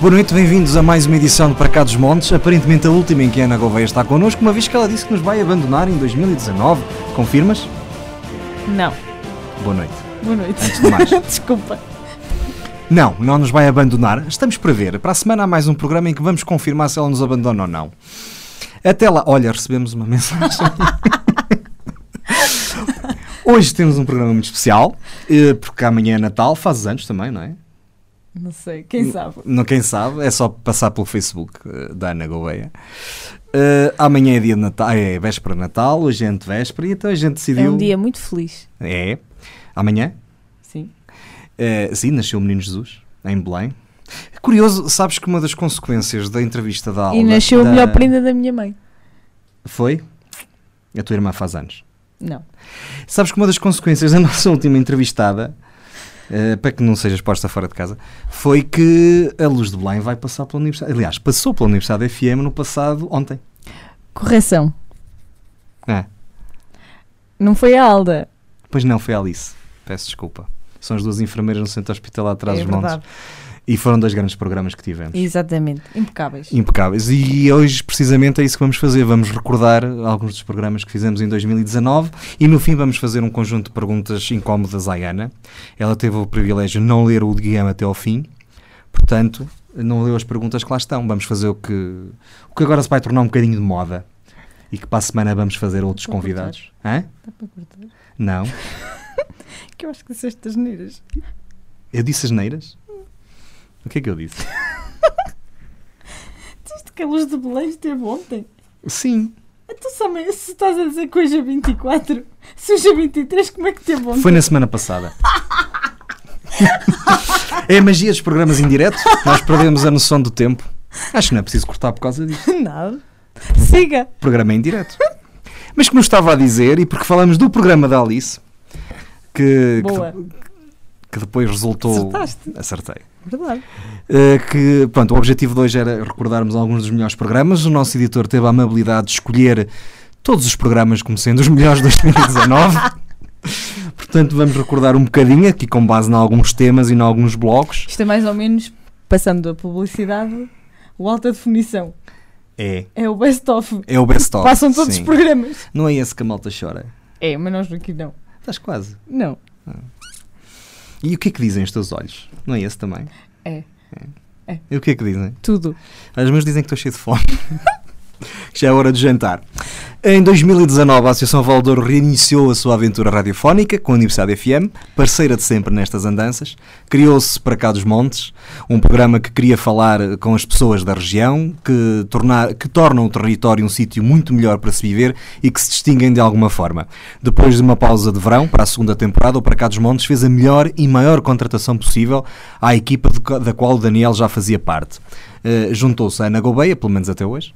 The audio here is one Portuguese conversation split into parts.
Boa noite, bem-vindos a mais uma edição de Para Cá dos Montes, aparentemente a última em que a Ana Gouveia está connosco, uma vez que ela disse que nos vai abandonar em 2019. Confirmas? Não. Boa noite. Boa noite. Antes de mais. Desculpa. Não, não nos vai abandonar. Estamos para ver. Para a semana há mais um programa em que vamos confirmar se ela nos abandona ou não. Até lá, olha, recebemos uma mensagem. Hoje temos um programa muito especial, eh, porque amanhã é Natal, fazes anos também, não é? Não sei, quem sabe? Não, quem sabe, é só passar pelo Facebook eh, da Ana Gouveia. Eh, amanhã é dia de Natal, é véspera de Natal, hoje é antevéspera, e então a gente decidiu. É um dia muito feliz. É. Amanhã? Sim. Eh, sim, nasceu o Menino Jesus, em Belém. Curioso, sabes que uma das consequências da entrevista da aula. e nasceu da... a melhor prenda da minha mãe. Foi? A tua irmã faz anos. Não. Sabes que uma das consequências da nossa última entrevistada, eh, para que não sejas posta fora de casa, foi que a Luz de Belém vai passar pela Universidade. Aliás, passou pela Universidade FM no passado ontem. Correção. Ah, Não foi a Alda. pois não, foi a Alice. Peço desculpa. São as duas enfermeiras no centro hospitalar atrás é dos montes. E foram dois grandes programas que tivemos. Exatamente. Impecáveis. Impecáveis. E hoje, precisamente, é isso que vamos fazer. Vamos recordar alguns dos programas que fizemos em 2019 e, no fim, vamos fazer um conjunto de perguntas incómodas à Ana. Ela teve o privilégio de não ler o guião até ao fim, portanto, não leu as perguntas que lá estão. Vamos fazer o que, o que agora se vai tornar um bocadinho de moda e que para a semana vamos fazer outros cortar. convidados. Hã? Dá para cortar? Não. Que eu acho que disseste as neiras. Eu disse as neiras? O que é que eu disse? Disseste que a luz de Belém esteve ontem. Sim. Então, se estás a dizer que hoje é 24, se hoje é 23, como é que teve ontem? Foi na semana passada. é a magia dos programas em direto. Nós perdemos a noção do tempo. Acho que não é preciso cortar por causa disso. Nada. Siga. Programa em direto. Mas como estava a dizer, e porque falamos do programa da Alice, que, que, Boa. que depois resultou. Acertaste. Acertei. Verdade. Uh, que, pronto, o objetivo de hoje era recordarmos alguns dos melhores programas. O nosso editor teve a amabilidade de escolher todos os programas como sendo os melhores de 2019. Portanto, vamos recordar um bocadinho, aqui com base em alguns temas e em alguns blocos. Isto é mais ou menos, passando a publicidade, o alta definição. É, É o best-of. é o best-of. Passam todos sim. os programas. Não é esse que a malta chora. É, mas nós aqui não. Estás quase. Não. E o que é que dizem os teus olhos? Não é esse também? É. E o que é que dizem? Tudo. Os meus dizem que estou cheio de fome. Já é hora de jantar. Em 2019, a Associação Valdouro reiniciou a sua aventura radiofónica com a Universidade FM, parceira de sempre nestas andanças. Criou-se para cá dos montes, um programa que queria falar com as pessoas da região, que, tornar, que tornam o território um sítio muito melhor para se viver e que se distinguem de alguma forma. Depois de uma pausa de verão para a segunda temporada, o Para cá dos Montes fez a melhor e maior contratação possível à equipa da qual o Daniel já fazia parte. Eh, Juntou-se a Ana Gouveia, pelo menos até hoje,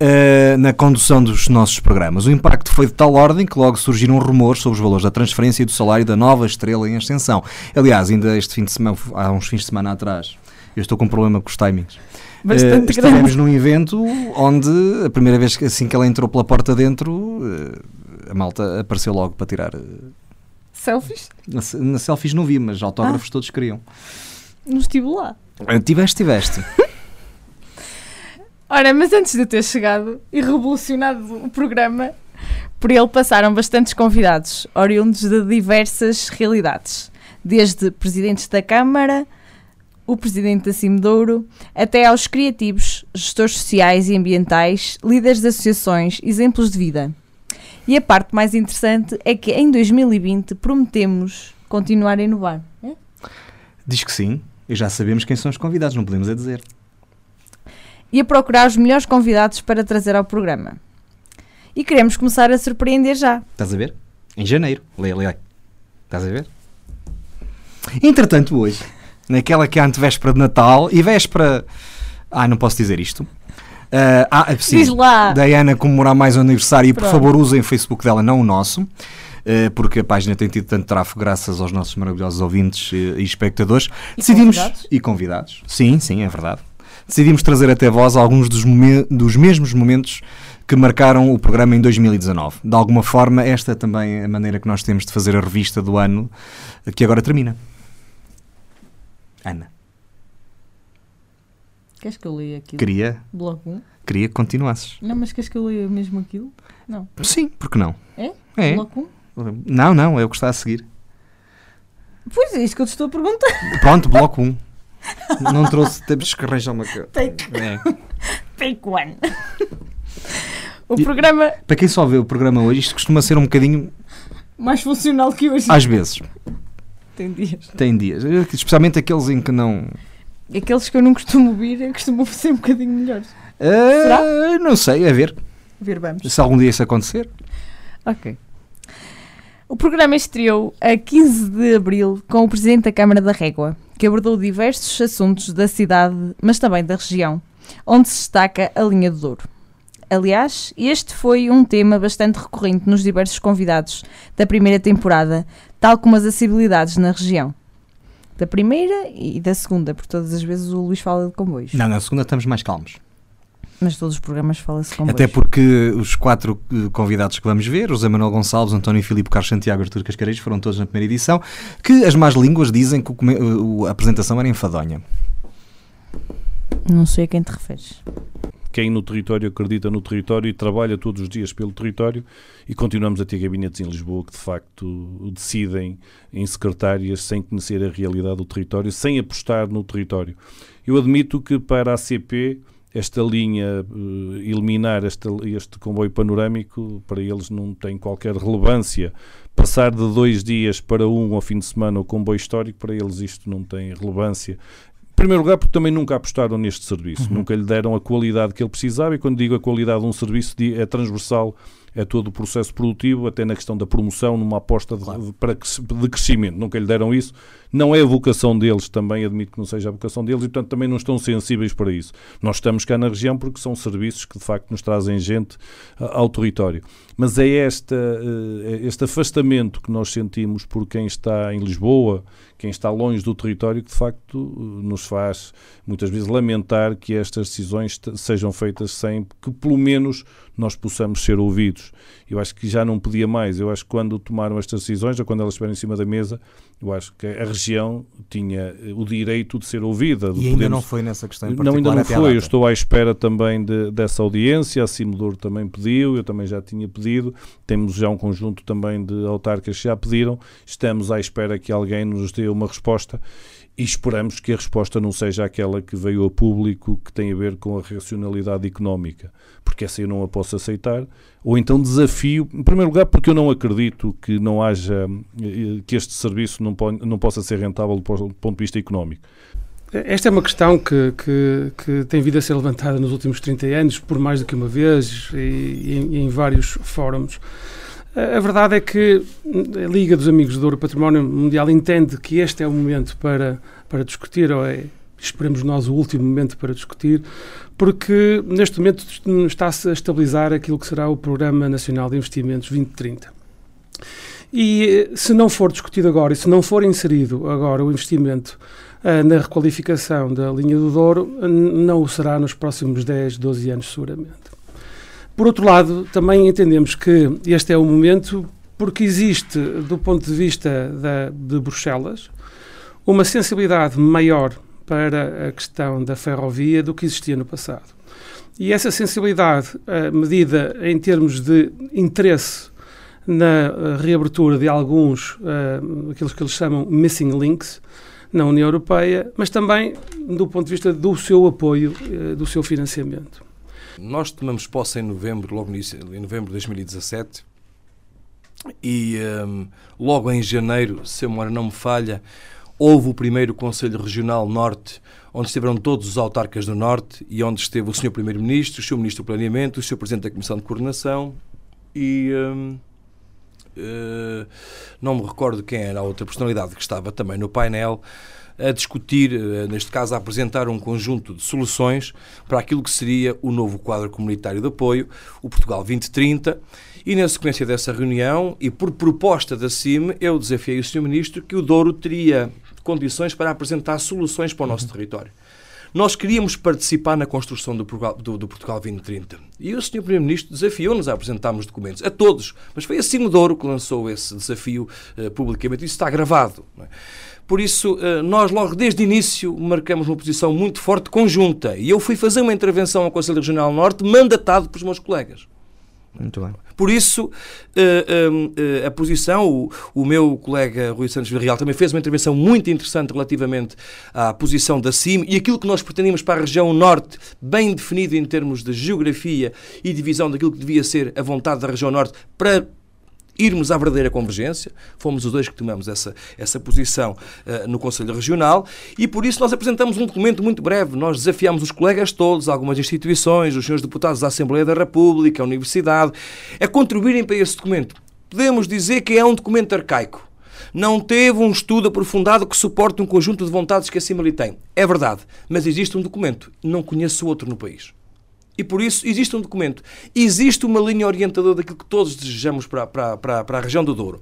Uh, na condução dos nossos programas. O impacto foi de tal ordem que logo surgiram rumores sobre os valores da transferência e do salário da nova estrela em ascensão. Aliás, ainda este fim de semana, há uns fins de semana atrás, eu estou com um problema com os timings. Bastante Uh, estivemos grande. num evento onde a primeira vez que assim que ela entrou pela porta dentro, uh, a malta apareceu logo para tirar. uh, Selfies? Na, na selfies não vi, mas autógrafos todos queriam. Não estive lá. Tiveste, tiveste. Ora, mas antes de ter chegado e revolucionado o programa, por ele passaram bastantes convidados, oriundos de diversas realidades. Desde presidentes da Câmara, o presidente da Cimedouro, até aos criativos, gestores sociais e ambientais, líderes de associações, exemplos de vida. E a parte mais interessante é que em 2020 prometemos continuar a inovar. Diz que sim, e já sabemos quem são os convidados, não podemos é dizer. E a procurar os melhores convidados para trazer ao programa. E queremos começar a surpreender já. Estás a ver? Em janeiro. Lê, lê. Estás a ver? Entretanto, hoje, naquela que é a antevéspera de Natal e véspera. Ah, não posso dizer isto. Ah, ah, sim, Diz lá. da Ana comemorar mais o aniversário e por favor usem o Facebook dela, não o nosso. eh, Porque a página tem tido tanto tráfego graças aos nossos maravilhosos ouvintes eh, e espectadores. E Decidimos. convidados? E convidados. Sim, sim, é verdade. Decidimos trazer até vós alguns dos, dos mesmos momentos que marcaram o programa em 2019. De alguma forma, esta é também a maneira que nós temos de fazer a revista do ano que agora termina. Ana. Queres que eu leia aquilo? Queria, Bloco 1? queria que continuasses. Não, mas queres que eu leia mesmo aquilo? Não. Sim, porque não? É? É. Bloco 1? Não, não, é o que está a seguir. Pois é, isso que eu te estou a perguntar. Pronto, bloco 1. Não trouxe, temos que arranjar uma. coisa. Take, É. take one. o E- programa Para quem só vê o programa hoje, isto costuma ser um bocadinho, mais funcional que hoje. às vezes, Tem dias. tem dias, especialmente aqueles em que não. Aqueles que eu não costumo ouvir é costumam ser um bocadinho melhores. Ah, não sei, a ver. Ver, vamos. Se algum dia isso acontecer. Ok. O programa estreou a 15 de abril com o Presidente da Câmara da Régua, que abordou diversos assuntos da cidade, mas também da região, onde se destaca a linha do Douro. Aliás, este foi um tema bastante recorrente nos diversos convidados da primeira temporada, tal como as acessibilidades na região. Da primeira e da segunda, porque todas as vezes o Luís fala de comboios. Não, na segunda estamos mais calmos. Mas todos os programas fala-se comboios. Até porque os quatro eh, convidados que vamos ver, José Manuel Gonçalves, António Filipe, Carlos Santiago e Artur Cascareiros, foram todos na primeira edição, que as más línguas dizem que o o- a apresentação era enfadonha. Não sei a quem te referes. quem no território acredita no território e trabalha todos os dias pelo território e continuamos a ter gabinetes em Lisboa que de facto decidem em secretárias sem conhecer a realidade do território, sem apostar no território. Eu admito que para a CP esta linha, eh, eliminar esta- este comboio panorâmico, para eles não tem qualquer relevância. Passar de dois dias para um ao fim de semana o comboio histórico, para eles isto não tem relevância. Em primeiro lugar, porque também nunca apostaram neste serviço, nunca lhe deram a qualidade que ele precisava, e quando digo a qualidade de um serviço, é transversal a todo o processo produtivo, até na questão da promoção, numa aposta de, de- para, de crescimento. Nunca lhe deram isso. Não é a vocação deles também, admito que não seja a vocação deles, e portanto também não estão sensíveis para isso. Nós estamos cá na região porque são serviços que de facto nos trazem gente ah, ao território. Mas é esta, eh, é este afastamento que nós sentimos por quem está em Lisboa, quem está longe do território, que de facto eh, nos faz muitas vezes lamentar que estas decisões sejam feitas sem que pelo menos nós possamos ser ouvidos. Eu acho que já não podia mais. Eu acho que quando tomaram estas decisões, ou quando elas estiveram em cima da mesa, eu acho que a região tinha eh, o direito de ser ouvida. de E ainda podermos- não foi nessa questão em não, particular ainda não até à foi. Eu estou à espera também de- dessa audiência. A Cimodoro também pediu, eu também já tinha pedido. Temos já um conjunto também de autarcas que já pediram. Estamos à espera que alguém nos dê uma resposta e esperamos que a resposta não seja aquela que veio a público que tem a ver com a racionalidade económica, porque essa eu não a posso aceitar. Ou então desafio, em primeiro lugar, porque eu não acredito que não haja eh, que este serviço não, não possa ser rentável do po- do ponto de vista económico. Esta é uma questão que, que, que tem vindo a ser levantada nos últimos 30 anos, por mais do que uma vez, e, e em vários fóruns. A verdade é que a Liga dos Amigos do Ouro Património Mundial entende que este é o momento para, para discutir, ou é, esperemos nós, o último momento para discutir, porque neste momento está-se a estabilizar aquilo que será o Programa Nacional de Investimentos 2030. E se não for discutido agora e se não for inserido agora o investimento ah, na requalificação da linha do Douro, não o será nos próximos 10, 12 anos, seguramente. Por outro lado, também entendemos que este é o momento porque existe, do ponto de vista da, de Bruxelas, uma sensibilidade maior para a questão da ferrovia do que existia no passado. E essa sensibilidade, ah, medida em termos de interesse na ah, reabertura de alguns, ah, aqueles que eles chamam missing links, na União Europeia, mas também do ponto de vista do seu apoio, eh, do seu financiamento. Nós tomamos posse em novembro, logo em novembro de 2017, e hum, logo em janeiro, se a memória não me falha, houve o primeiro Conselho Regional Norte, onde estiveram todos os autarcas do Norte e onde esteve o Sr. Primeiro-Ministro, o Sr. Ministro do Planeamento, o Sr. Presidente da Comissão de Coordenação e. hum, eh, não me recordo quem era a outra personalidade que estava também no painel a discutir, eh, neste caso a apresentar um conjunto de soluções para aquilo que seria o novo quadro comunitário de apoio, o Portugal 2030, e na sequência dessa reunião, e por proposta da CIM, eu desafiei o Sr. Ministro que o Douro teria condições para apresentar soluções para o nosso território. Nós queríamos participar na construção do Portugal, do, do Portugal 2030. E o Sr. Primeiro-Ministro desafiou-nos a apresentarmos documentos, a todos. Mas foi a Cimo Douro que lançou esse desafio eh, publicamente. Isso está gravado. não é? Por isso, uh, nós logo desde o início marcamos uma posição muito forte conjunta. E eu fui fazer uma intervenção ao Conselho Regional Norte mandatado pelos meus colegas. Muito bem. Por isso, uh, uh, a posição, o, meu colega Rui Santos Villarreal também fez uma intervenção muito interessante relativamente à posição da CIM e aquilo que nós pretendíamos para a região norte, bem definido em termos de geografia e divisão daquilo que devia ser a vontade da região norte para irmos à verdadeira convergência. Fomos os dois que tomamos essa, essa posição uh, no Conselho Regional e por isso nós apresentamos um documento muito breve. Nós desafiamos os colegas todos, algumas instituições, os senhores deputados da Assembleia da República, a Universidade, a contribuírem para esse documento. Podemos dizer que é um documento arcaico. Não teve um estudo aprofundado que suporte um conjunto de vontades que acima lhe tem. É verdade, mas existe um documento. Não conheço outro no país. E por isso existe um documento, existe uma linha orientadora daquilo que todos desejamos para, para, para, para a região do Douro.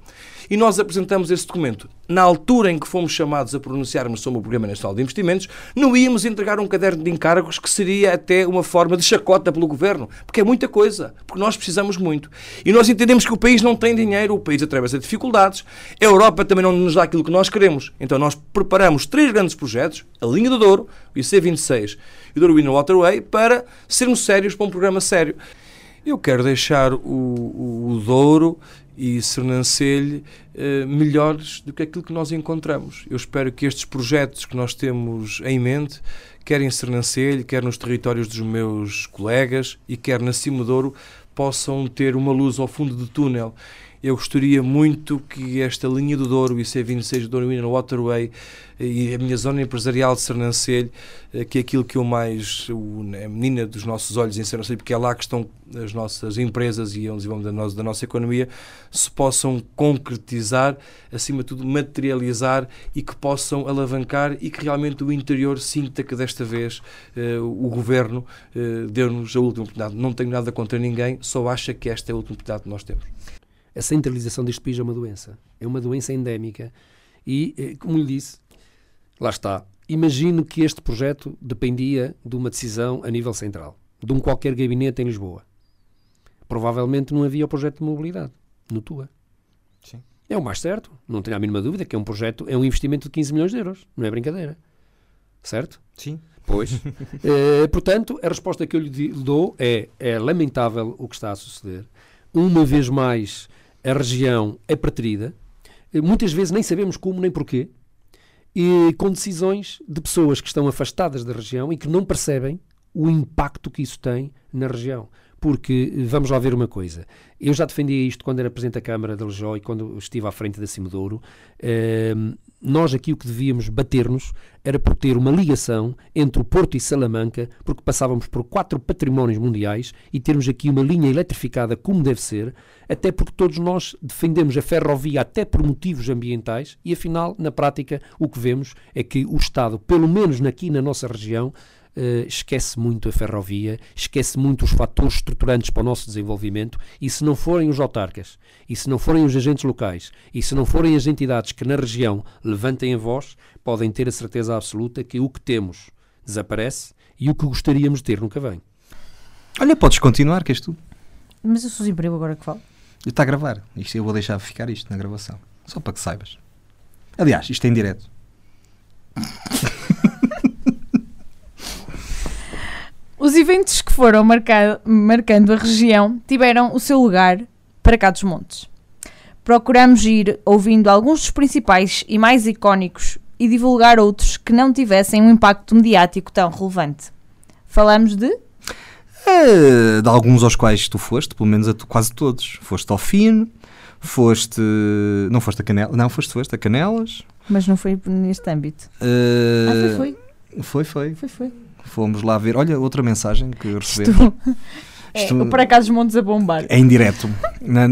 E nós apresentamos esse documento. Na altura em que fomos chamados a pronunciarmos sobre o Programa Nacional de Investimentos, não íamos entregar um caderno de encargos que seria até uma forma de chacota pelo Governo, porque é muita coisa, porque nós precisamos muito. E nós entendemos que o país não tem dinheiro, o país atravessa dificuldades, a Europa também não nos dá aquilo que nós queremos. Então nós preparamos três grandes projetos, a Linha do Douro, o IC26 e o Douro Winner Waterway, para sermos sérios para um programa sério. Eu quero deixar o, o, o Douro e Sernancelho eh, melhores do que aquilo que nós encontramos. Eu espero que estes projetos que nós temos em mente, quer em Sernancelho, quer nos territórios dos meus colegas e quer na Cimodouro, possam ter uma luz ao fundo do túnel eu gostaria muito que esta linha do Douro, e C26 do Douro Inner Waterway e a minha zona empresarial de Sernancelho, eh, que é aquilo que eu mais, a menina dos nossos olhos em Sernancelho, porque é lá que estão as nossas empresas e é o desenvolvimento da nossa, da nossa economia, se possam concretizar, acima de tudo materializar e que possam alavancar e que realmente o interior sinta que desta vez uh, o Governo uh, deu-nos a última oportunidade. Não tenho nada contra ninguém, só acha que esta é a última oportunidade que nós temos a centralização deste país é uma doença. É uma doença endémica. E, eh, como lhe disse, lá está. Imagino que este projeto dependia de uma decisão a nível central, de um qualquer gabinete em Lisboa. Provavelmente não havia o projeto de mobilidade no TUA. Sim. É o mais certo, não tenho a mínima dúvida que é um projeto, é um investimento de 15 milhões de euros, não é brincadeira. Certo? Sim. Pois. eh, portanto, a resposta que eu lhe dou é, é lamentável o que está a suceder. Uma vez mais, a região é preterida, muitas vezes nem sabemos como nem porquê, e com decisões de pessoas que estão afastadas da região e que não percebem o impacto que isso tem na região. Porque, vamos lá ver uma coisa, eu já defendia isto quando era Presidente da Câmara de Lejó e quando estive à frente da Cimedouro, eh, nós aqui o que devíamos bater-nos era por ter uma ligação entre o Porto e Salamanca, porque passávamos por quatro patrimónios mundiais e termos aqui uma linha eletrificada como deve ser, até porque todos nós defendemos a ferrovia até por motivos ambientais e afinal, na prática, o que vemos é que o Estado, pelo menos aqui na nossa região, Uh, esquece muito a ferrovia, esquece muito os fatores estruturantes para o nosso desenvolvimento e se não forem os autarcas, e se não forem os agentes locais, e se não forem as entidades que na região levantem a voz, podem ter a certeza absoluta que o que temos desaparece e o que gostaríamos de ter nunca vem. Olha, podes continuar, que és tu. Mas eu sou desemprego agora que falo. Está a gravar. Isto, eu vou deixar ficar isto na gravação. Só para que saibas. Aliás, isto é em direto. Os eventos que foram marcando a região tiveram o seu lugar para cá dos montes. Procuramos ir ouvindo alguns dos principais e mais icónicos e divulgar outros que não tivessem um impacto mediático tão relevante. Falamos de? É, de alguns aos quais tu foste, pelo menos a tu, quase todos. Foste ao FIN, foste. Não foste a Canelas. Não, foste, foste a Canelas. Mas não foi neste âmbito. Uh, ah, foi, foi. Foi, foi. Foi, foi. Fomos lá ver. Olha, outra mensagem que recebemos. Isto, é, para cá dos montes a bombar. É indireto, na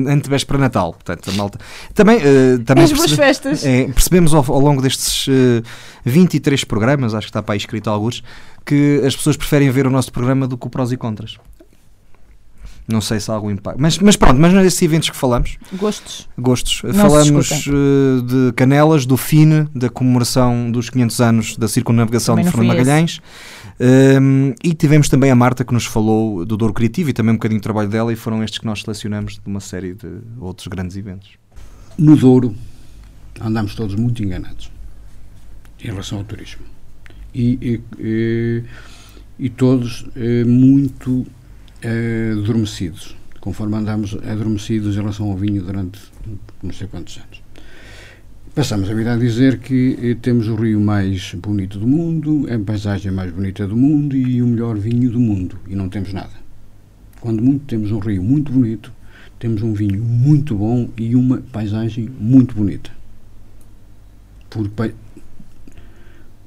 para Natal. Portanto, a malta. Também, uh, também As boas festas. É, percebemos ao, ao, longo destes uh, eh, 23 programas, acho que está para aí escrito alguns, que as pessoas preferem ver o nosso programa do que o prós e contras. Não sei se há algum impacto. Mas, mas pronto, mas nesses eventos que falamos. Gostos. Gostos. Não falamos uh, de Canelas, do FINE, da comemoração dos 500 anos da circunnavegação de Fernando Magalhães. Um, e tivemos também a Marta que nos falou do Douro Criativo e também um bocadinho do trabalho dela, e foram estes que nós selecionamos de uma série de outros grandes eventos. No Douro, andamos todos muito enganados. em relação ao turismo. E, e, e todos eh, muito eh, adormecidos, conforme andamos adormecidos em relação ao vinho durante não sei quantos anos. Passamos a vida a dizer que eh, temos o rio mais bonito do mundo, a paisagem mais bonita do mundo e o melhor vinho do mundo, e não temos nada. Quando muito temos um rio muito bonito, temos um vinho muito bom e uma paisagem muito bonita. Porque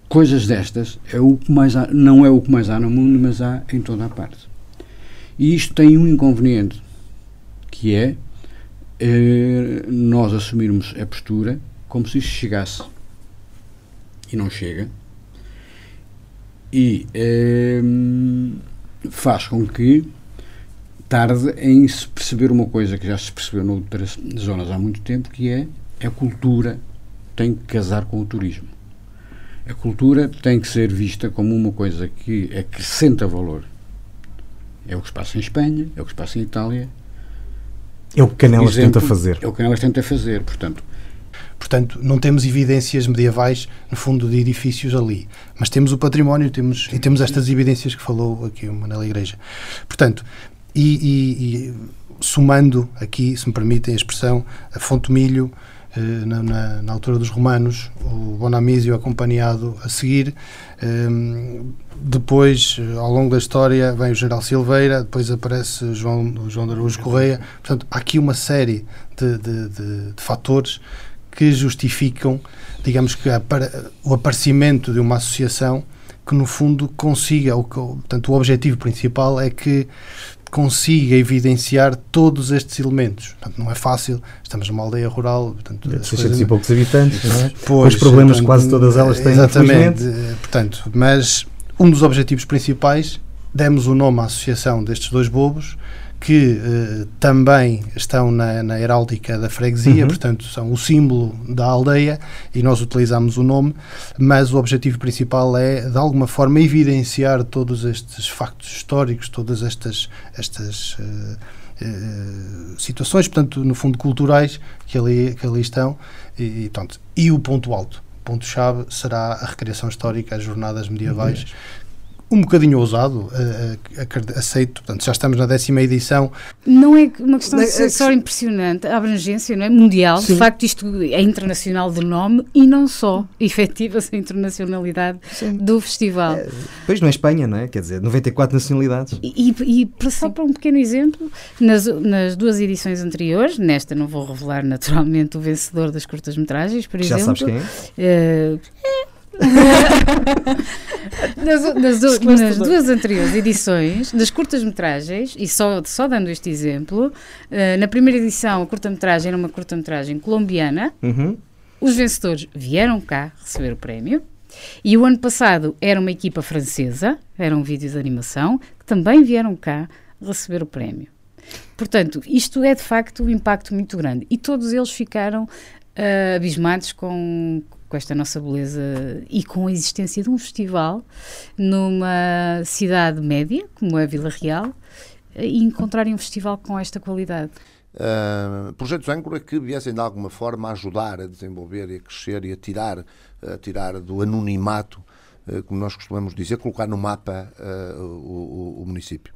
coisas destas é o que mais há, não é o que mais há no mundo, mas há em toda a parte. E isto tem um inconveniente, que é eh, nós assumirmos a postura como se isto chegasse. E não chega. E eh, faz com que tarde em se perceber uma coisa que já se percebeu noutras zonas há muito tempo, que é a cultura tem que casar com o turismo. A cultura tem que ser vista como uma coisa que acrescenta valor. É o que se passa em Espanha, é o que se passa em Itália. É o que Canelas Exemplo, tenta fazer. É o que Canelas tenta fazer, portanto. Portanto, não temos evidências medievais, no fundo, de edifícios ali. Mas temos o património temos, e temos estas evidências que falou aqui o Manela Igreja. Portanto, e, e, e, somando aqui, se me permitem a expressão, a Fonte Milho, eh, na, na, na, altura dos romanos, o Bonamísio acompanhado a seguir. Eh, depois, ao longo da história, vem o General Silveira, depois aparece João, João de Araújo Correia. Portanto, há aqui uma série de, de, de, de fatores que justificam, digamos que, o aparecimento de uma associação que, no fundo, consiga, o, portanto, o objetivo principal é que consiga evidenciar todos estes elementos. Portanto, não é fácil, estamos numa aldeia rural. Portanto, de 600 coisas... e poucos habitantes, não é? Pois, Os problemas portanto, quase todas elas têm, Exatamente. Portanto, mas um dos objetivos principais, demos o nome à associação destes dois bobos, que eh, também estão na, na, heráldica da freguesia, uhum. portanto são o símbolo da aldeia e nós utilizamos o nome, mas o objetivo principal é de alguma forma evidenciar todos estes factos históricos, todas estas, estas uh, uh, situações, portanto no fundo culturais que ali, que ali estão e, e, portanto, e o ponto alto. O ponto-chave será a recriação histórica, as jornadas medievais, um bocadinho ousado, uh, aceito, portanto, já estamos na décima edição. Não é uma questão de ser só impressionante, a abrangência não é? mundial, Sim. de facto isto é internacional de nome e não só, efetiva-se a internacionalidade Sim. do festival. É, pois não é Espanha, não é? Quer dizer, 94 nacionalidades. E, e, e só para um pequeno exemplo, nas, nas duas edições anteriores, nesta não vou revelar naturalmente o vencedor das curtas-metragens, por Já exemplo. Já sabes quem é? Uh, nas, nas, nas, duas anteriores edições, das curtas-metragens, e só, só dando este exemplo, uh, na primeira edição a curta-metragem era uma curta-metragem colombiana, uhum. os vencedores vieram cá receber o prémio, e o ano passado era uma equipa francesa, eram vídeos de animação, que também vieram cá receber o prémio. Portanto, isto é de facto um impacto muito grande. E todos eles ficaram uh, abismados com, com esta nossa beleza e com a existência de um festival numa cidade média, como é Vila Real, e encontrarem um festival com esta qualidade. Uh, projetos âncora que viessem de alguma forma ajudar a desenvolver e a crescer e a tirar, a tirar do anonimato, uh, como nós costumamos dizer, colocar no mapa uh, o, o, município.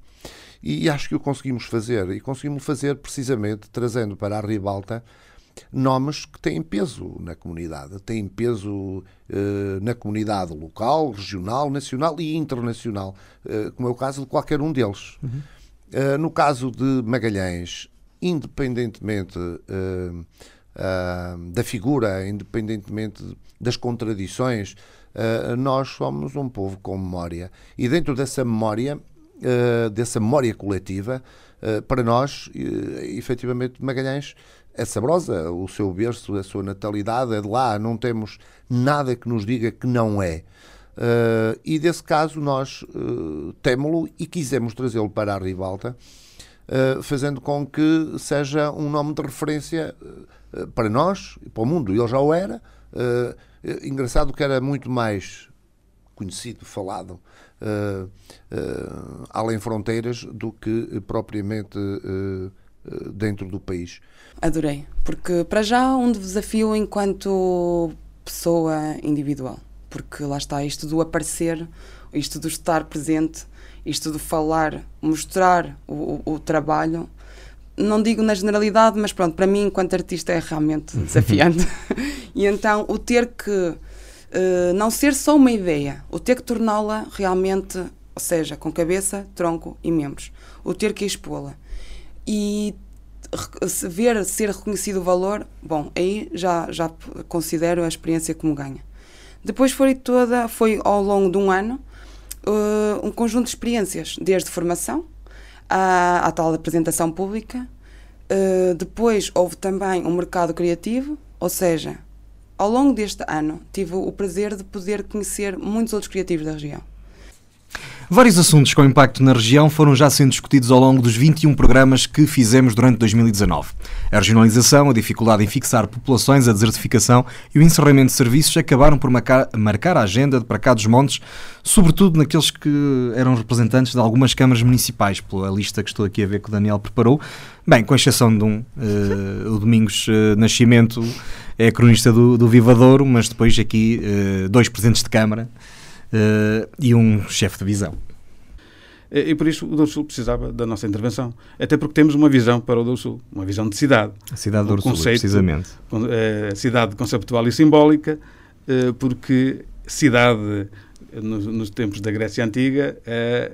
E acho que o conseguimos fazer, e conseguimos fazer precisamente trazendo para a Ribalta nomes que têm peso na comunidade, têm peso eh, na comunidade local, regional, nacional e internacional, eh, como é o caso de qualquer um deles. Uhum. Eh, no caso de Magalhães, independentemente da figura, independentemente das contradições, nós somos um povo com memória. E dentro dessa memória, dessa memória coletiva, para nós, efetivamente, Magalhães é saborosa, o seu berço, a sua natalidade é de lá, não temos nada que nos diga que não é. Uh, e desse caso nós uh, temo-lo e quisemos trazê-lo para a Ribalta, uh, fazendo com que seja um nome de referência uh, para nós para o mundo. Ele já o era. engraçado que era muito mais conhecido, falado, além fronteiras, do que propriamente dentro do país. Adorei, porque para já um desafio enquanto pessoa individual, porque lá está isto do aparecer, isto do estar presente, isto do falar, mostrar o, o, o trabalho. Não digo na generalidade, mas pronto, para mim, enquanto artista, é realmente desafiante. e então, o ter que uh, não ser só uma ideia, o ter que torná-la realmente, ou seja, com cabeça, tronco e membros, o ter que expô-la. E se ver ser reconhecido o valor, bom, aí já, já considero a experiência como ganha. Depois foi toda, foi ao longo de um ano, uh, um conjunto de experiências, desde formação à, à tal apresentação pública. Uh, depois houve também um mercado criativo, ou seja, ao longo deste ano tive o prazer de poder conhecer muitos outros criativos da região. Vários assuntos com impacto na região foram já sendo discutidos ao longo dos 21 programas que fizemos durante 2019. A regionalização, a dificuldade em fixar populações, a desertificação e o encerramento de serviços acabaram por marcar a agenda para cá dos montes, sobretudo naqueles que eram representantes de algumas câmaras municipais, pela lista que estou aqui a ver que o Daniel preparou. Bem, com exceção de um, uh, o Domingos uh, Nascimento é cronista do, do Vivadouro, mas depois aqui uh, dois presidentes de Câmara e um chefe de visão. E, por isso o Douro Sul precisava da nossa intervenção. Até porque temos uma visão para o Douro Sul, uma visão de cidade. A cidade do Douro Sul, precisamente. É, cidade conceptual e simbólica, uh, porque cidade nos, nos, tempos da Grécia Antiga,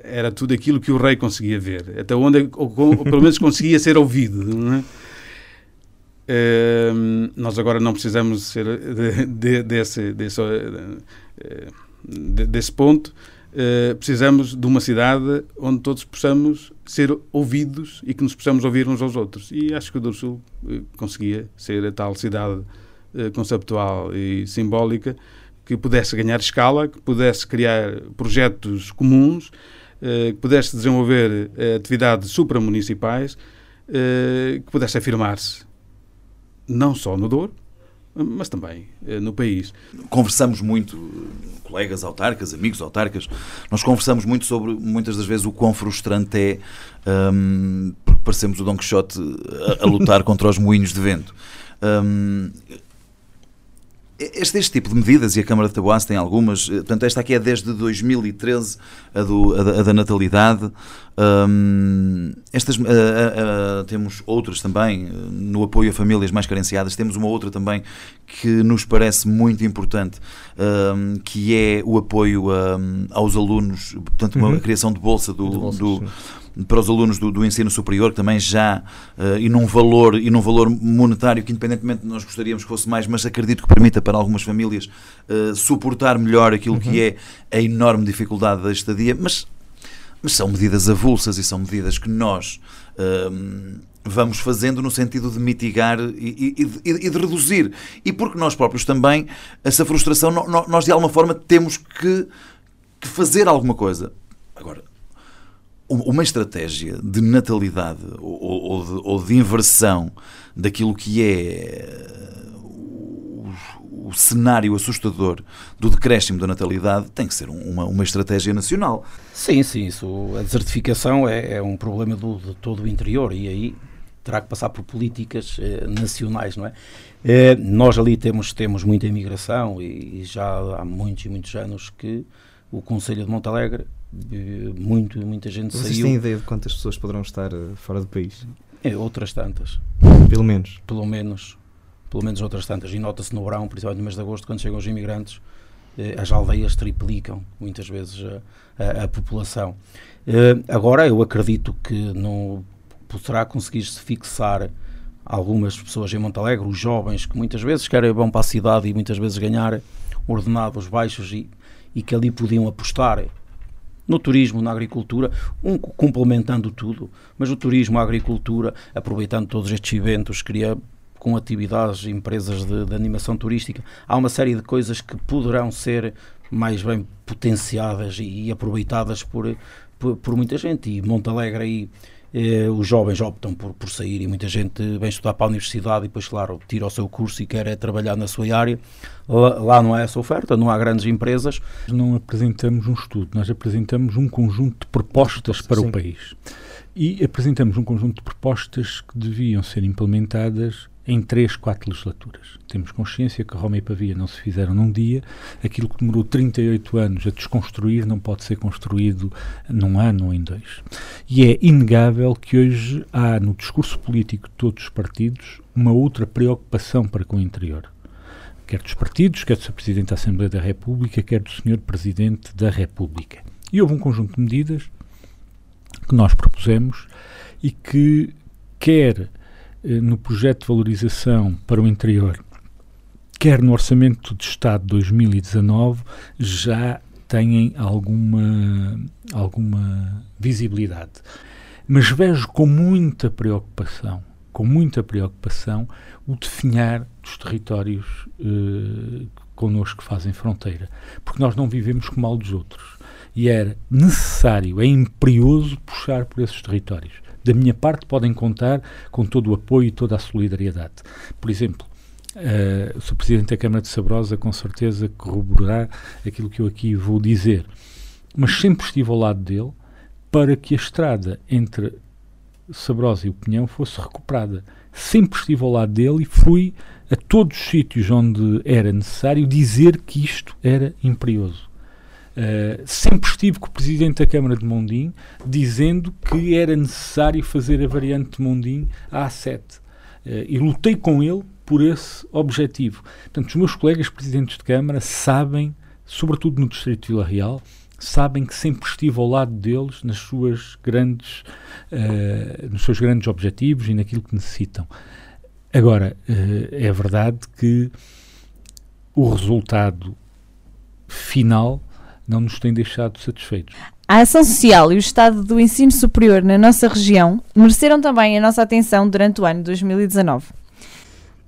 era tudo aquilo que o rei conseguia ver, até onde, ou, ou pelo menos conseguia ser ouvido. É? Nós agora não precisamos ser de, de, desse, desse, desse ponto, uh, precisamos de uma cidade onde todos possamos ser ouvidos e que nos possamos ouvir uns aos outros. E acho que o Douro Sul uh, conseguia ser a tal cidade uh, conceptual e simbólica que pudesse ganhar escala, que pudesse criar projetos comuns, que pudesse desenvolver atividades supramunicipais, que pudesse afirmar-se não só no Douro, mas também eh, no país. Conversamos muito, colegas autarcas, amigos autarcas, nós conversamos muito sobre, muitas das vezes, o quão frustrante é, um, porque parecemos o Dom Quixote a, a lutar contra os moinhos de vento. Um, este, este tipo de medidas, e a Câmara de Taboaço tem algumas, eh, portanto, esta aqui é desde 2013, a, do, a, a da natalidade. Um, estas, uh, uh, temos outras também, no apoio a famílias mais carenciadas, temos uma outra também que nos parece muito importante, um, que é o apoio um, aos alunos, portanto, uma, uhum. a criação de bolsa do, de bolsas, do para os alunos do, do ensino superior, que também já, uh, e, num valor, e num valor monetário que, independentemente, nós gostaríamos que fosse mais, mas acredito que permita para algumas famílias uh, suportar melhor aquilo uhum. que é a enorme dificuldade da estadia, mas, mas são medidas avulsas e são medidas que nós. Uh, vamos fazendo no sentido de mitigar e, e, e, de reduzir. E porque nós próprios também, essa frustração, nós de alguma forma temos que, que fazer alguma coisa. Agora, uma estratégia de natalidade ou, ou, de, ou de, inversão daquilo que é o, o, cenário assustador do decréscimo da natalidade tem que ser uma, uma estratégia nacional. Sim, sim, isso, a desertificação é, é um problema do, de todo o interior e aí terá que passar por políticas eh, nacionais, não é? Eh, nós ali temos, temos muita imigração e, e já há muitos e muitos anos que o Conselho de Montalegre muito, muita gente Vocês saiu. têm ideia de quantas pessoas poderão estar uh, fora do país? É, outras tantas. Pelo menos? Pelo menos. Pelo menos outras tantas. E nota-se no verão, principalmente no mês de agosto, quando chegam os imigrantes, eh, as aldeias triplicam muitas vezes a, a, a população. Eh, agora, eu acredito que não poderá conseguir-se fixar algumas pessoas em Montalegre, os jovens, que muitas vezes querem vão para a cidade e muitas vezes ganhar ordenados baixos e, e que ali podiam apostar no turismo, na agricultura, um complementando tudo, mas o turismo, a agricultura, aproveitando todos estes eventos, cria com atividades, empresas de, de, animação turística, há uma série de coisas que poderão ser mais bem potenciadas e, e aproveitadas por, por, por, muita gente. E Montalegre aí eh, os jovens optam por, por sair e muita gente vem estudar para a universidade e depois, claro, tira o seu curso e quer é trabalhar na sua área. Lá, lá não há essa oferta, não há grandes empresas. Não apresentamos um estudo, nós apresentamos um conjunto de propostas para Sim. o país. E apresentamos um conjunto de propostas que deviam ser implementadas em três, quatro legislaturas. Temos consciência que Roma e Pavia não se fizeram num dia, aquilo que demorou 38 anos a desconstruir não pode ser construído num ano ou em dois. E é inegável que hoje há no discurso político de todos os partidos uma outra preocupação para com o interior. Quer dos partidos, quer do Sr. Presidente da Assembleia da República, quer do Sr. Presidente da República. E houve um conjunto de medidas que nós propusemos e que quer no projeto de valorização para o interior, quer no Orçamento de Estado de 2019, já têm alguma, alguma visibilidade. Mas vejo com muita preocupação, com muita preocupação, o definhar dos territórios eh, connosco que fazem fronteira. Porque nós não vivemos com mal dos outros. E era necessário, é imperioso puxar por esses territórios. Da minha parte, podem contar com todo o apoio e toda a solidariedade. Por exemplo, uh, o Sr. Presidente da Câmara de Sabrosa, com certeza, corroborará aquilo que eu aqui vou dizer. Mas sempre estive ao lado dele para que a estrada entre Sabrosa e o Pinhão fosse recuperada. Sempre estive ao lado dele e fui a todos os sítios onde era necessário dizer que isto era imperioso. Uh, sempre estive com o Presidente da Câmara de Mondim dizendo que era necessário fazer a variante de Mondim à A7 uh, e lutei com ele por esse objetivo. Portanto, os meus colegas Presidentes de Câmara sabem, sobretudo no Distrito de Vila Real, sabem que sempre estive ao lado deles nas suas grandes, uh, nos seus grandes objetivos e naquilo que necessitam. Agora, é verdade que o resultado final não nos tem deixado satisfeitos. A ação social e o estado do ensino superior na nossa região mereceram também a nossa atenção durante o ano de 2019.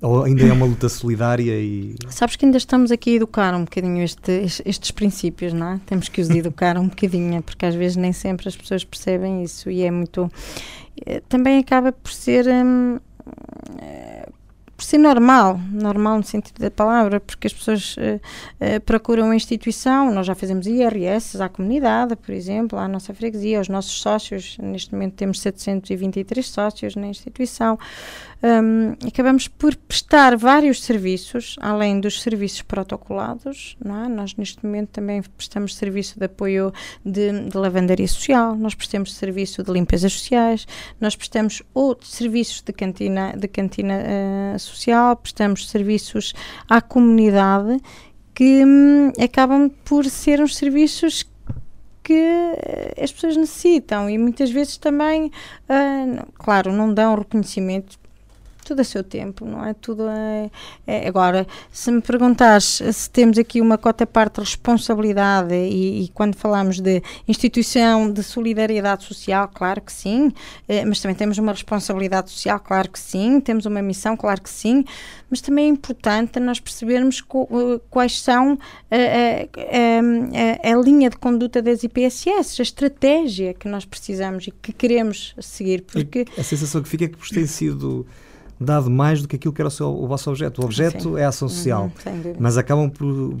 Ou ainda é uma luta solidária e. Sabes que ainda estamos aqui a educar um bocadinho este, estes princípios, não é? Temos que os educar um bocadinho, porque às vezes nem sempre as pessoas percebem isso e é muito. Eh, também acaba por ser. Hum, por ser normal, normal no sentido da palavra, porque as pessoas uh, uh, procuram a instituição, nós já fazemos IRS à comunidade, por exemplo, à nossa freguesia, aos nossos sócios, neste momento temos 723 sócios na instituição, um, acabamos por prestar vários serviços, além dos serviços protocolados, é? nós neste momento também prestamos serviço de apoio de, de lavandaria social, nós prestamos serviço de limpezas sociais, nós prestamos outros serviços de cantina, de cantina uh, social, prestamos serviços à comunidade que um, acabam por ser uns serviços que as pessoas necessitam e muitas vezes também, uh, claro, não dão reconhecimento tudo a seu tempo, não é? Tudo é, é, Agora, se me perguntares se temos aqui uma cota parte de responsabilidade e, e, quando falamos de instituição de solidariedade social, claro que sim, eh, mas também temos uma responsabilidade social, claro que sim, temos uma missão, claro que sim, mas também é importante nós percebermos co, eh, quais são a, a, a, a, linha de conduta das IPSS, a estratégia que nós precisamos e que queremos seguir, porque... A sensação que fica é que vos tem sido dado mais do que aquilo que era o, seu, o vosso objeto. O objeto Sim. é a ação social, uhum, mas acabam por,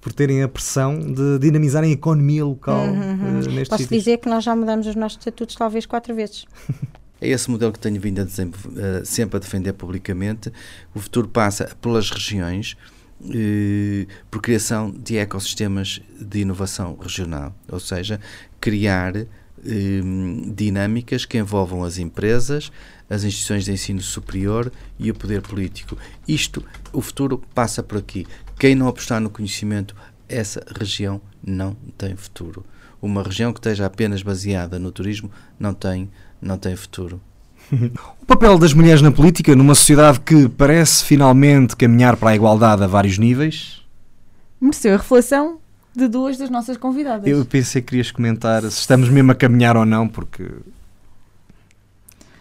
por terem a pressão de dinamizarem a economia local uhum, uhum. Uh, Posso sítios. dizer que nós já mudamos os nossos estatutos talvez quatro vezes. É esse modelo que tenho vindo a uh, sempre a defender publicamente. O futuro passa pelas regiões, uh, por criação de ecossistemas de inovação regional, ou seja, criar dinâmicas que envolvam as empresas, as instituições de ensino superior e o poder político. Isto, o futuro passa por aqui. Quem não apostar no conhecimento, essa região não tem futuro. Uma região que esteja apenas baseada no turismo não tem, não tem futuro. o papel das mulheres na política numa sociedade que parece finalmente caminhar para a igualdade a vários níveis? Mereceu a reflexão de duas das nossas convidadas. Eu pensei que querias comentar se estamos mesmo a caminhar ou não, porque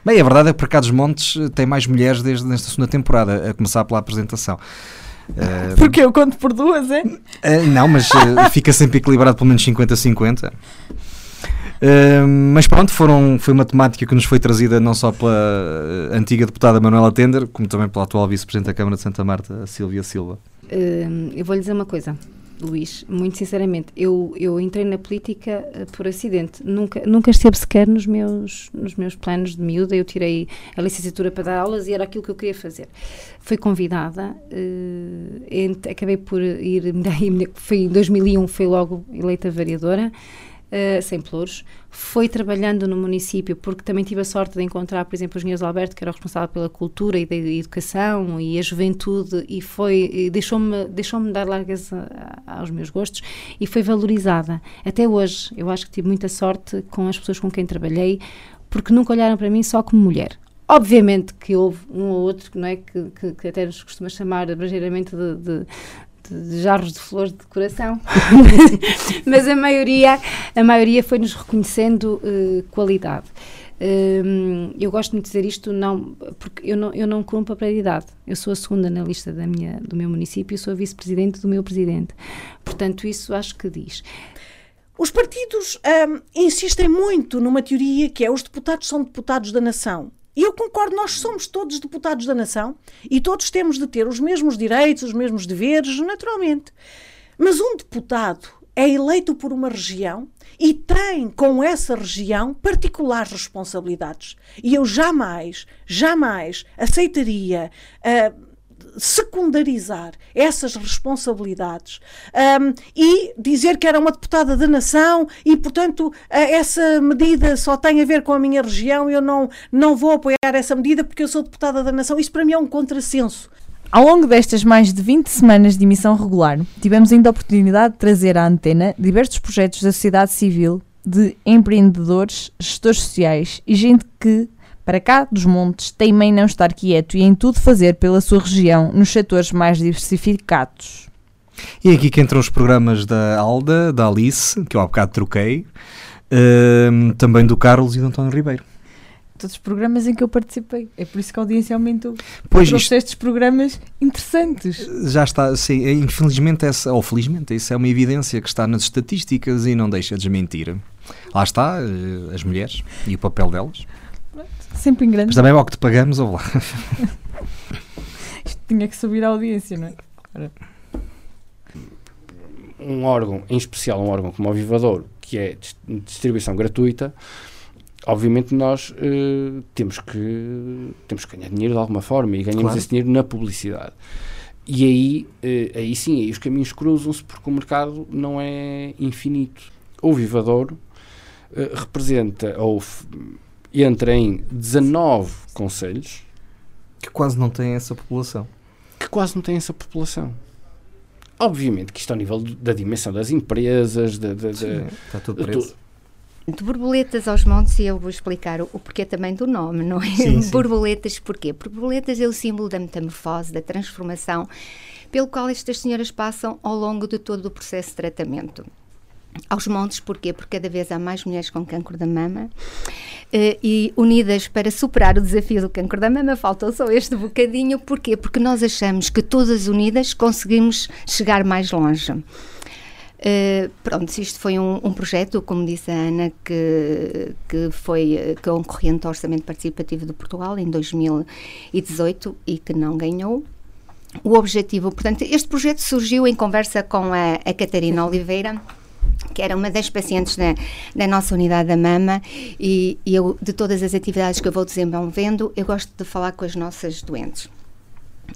Bem, a verdade é que Percados Montes eh, tem mais mulheres desde nesta segunda temporada, a começar pela apresentação. Uh, Porque eu conto por duas, é? Uh, não, mas uh, fica sempre equilibrado pelo menos 50-50. mas pronto, foram, foi uma temática que nos foi trazida não só pela antiga deputada Manuela Tender, como também pela atual vice-presidente da Câmara de Santa Marta, Silvia Silva. eu vou lhe dizer uma coisa. Luís, muito sinceramente, eu, eu entrei na política uh, por acidente. Nunca, nunca esteve sequer nos meus, nos meus planos de miúda. Eu tirei a licenciatura para dar aulas e era aquilo que eu queria fazer. Fui convidada, uh, acabei por ir, foi em 2001, fui logo eleita vereadora uh, sem pelouros. Foi trabalhando no município, porque também tive a sorte de encontrar, por exemplo, o engenheiro Alberto, que era o responsável pela cultura e da educação e a juventude, e foi deixou-me deixou dar largas aos meus gostos e foi valorizada. Até hoje, eu acho que tive muita sorte com as pessoas com quem trabalhei, porque nunca olharam para mim só como mulher. Obviamente que houve um ou outro não é, que, que, que até nos costuma chamar abrangeiramente de, de, de jarros de flores de decoração, mas a maioria, a maioria foi-nos reconhecendo uh, qualidade. Uh, eu gosto muito de dizer isto não porque eu não, eu não cumpro a prioridade. Eu sou a segunda na lista da minha, do meu município e sou a vice-presidente do meu presidente. Portanto, isso acho que diz. Os partidos um, insistem muito numa teoria que é os deputados são deputados da nação. E eu concordo, nós somos todos deputados da nação e todos temos de ter os mesmos direitos, os mesmos deveres, naturalmente. Mas um deputado é eleito por uma região e tem com essa região particulares responsabilidades. E eu jamais, jamais aceitaria uh, secundarizar essas responsabilidades um, e dizer que era uma deputada da nação e, portanto, essa medida só tem a ver com a minha região, eu não, não vou apoiar essa medida porque eu sou deputada da nação. Isso para mim é um contrassenso. Ao longo destas mais de 20 semanas de emissão regular, tivemos ainda a oportunidade de trazer à antena diversos projetos da sociedade civil, de empreendedores, gestores sociais e gente que para cá dos montes, teima em não estar quieto e em tudo fazer pela sua região nos setores mais diversificados. E é aqui que entram os programas da Alda, da Alice, que eu há bocado troquei, uh, também do Carlos e do António Ribeiro. Todos os programas em que eu participei. É por isso que a audiência aumentou. Pois isto, estes programas interessantes. Já está, sim. Infelizmente, essa, ou felizmente, isso é uma evidência que está nas estatísticas e não deixa de desmentir. Lá está, eh, as mulheres e o papel delas. Sempre em grande. Mas também é o que te pagamos, ou lá. Isto tinha que subir a audiência, não é? Ora. Um órgão, em especial um órgão como o Vivador, que é distribuição gratuita, obviamente nós uh, temos, que, temos que ganhar dinheiro de alguma forma e ganhamos claro. esse dinheiro na publicidade. E aí, uh, aí sim, aí os caminhos cruzam-se porque o mercado não é infinito. O Vivador uh, representa, ou entra em 19 conselhos que quase não têm essa população. Que quase não têm essa população. Obviamente que isto ao nível da dimensão das empresas, da, da, Sim, da, está tudo preso. De borboletas aos montes, e eu vou explicar o, o porquê também do nome, não é? Sim, sim. Borboletas, porquê? Borboletas é o símbolo da metamorfose, da transformação, pelo qual estas senhoras passam ao longo de todo o processo de tratamento aos montes, porquê? Porque cada vez há mais mulheres com cancro da mama eh, e unidas para superar o desafio do cancro da mama, faltou só este bocadinho, porquê? Porque nós achamos que todas unidas conseguimos chegar mais longe. Uh, pronto, isto foi um, um, projeto, como disse a Ana, que, que foi concorrente ao Orçamento Participativo de Portugal em 2018 e que não ganhou. O objetivo, portanto, este projeto surgiu em conversa com a, a Catarina Oliveira, que era uma das pacientes da, nossa unidade da mama e, e eu, de todas as atividades que eu vou desenvolvendo, eu gosto de falar com as nossas doentes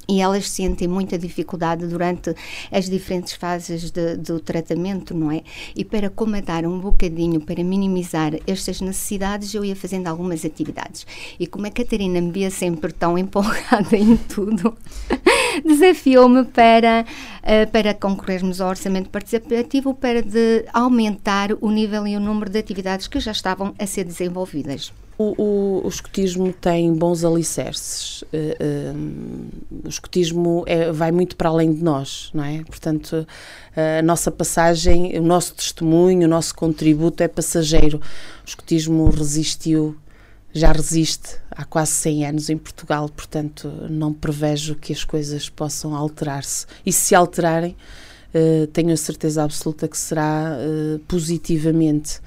e elas sentem muita dificuldade durante as diferentes fases de, do tratamento, não é? E para comandar um bocadinho, para minimizar estas necessidades, eu ia fazendo algumas atividades. E como a Catarina me via sempre tão empolgada em tudo, desafiou-me para, uh, para concorrermos ao orçamento participativo para de aumentar o nível e o número de atividades que já estavam a ser desenvolvidas. O, o, o escotismo tem bons alicerces. Uh, o escotismo é, vai muito para além de nós, não é? Portanto, a nossa passagem, o nosso testemunho, o nosso contributo é passageiro. O escotismo resistiu já resiste há quase 100 anos em Portugal, portanto não prevejo que as coisas possam alterar-se. E se alterarem, uh, tenho a certeza absoluta que será positivamente.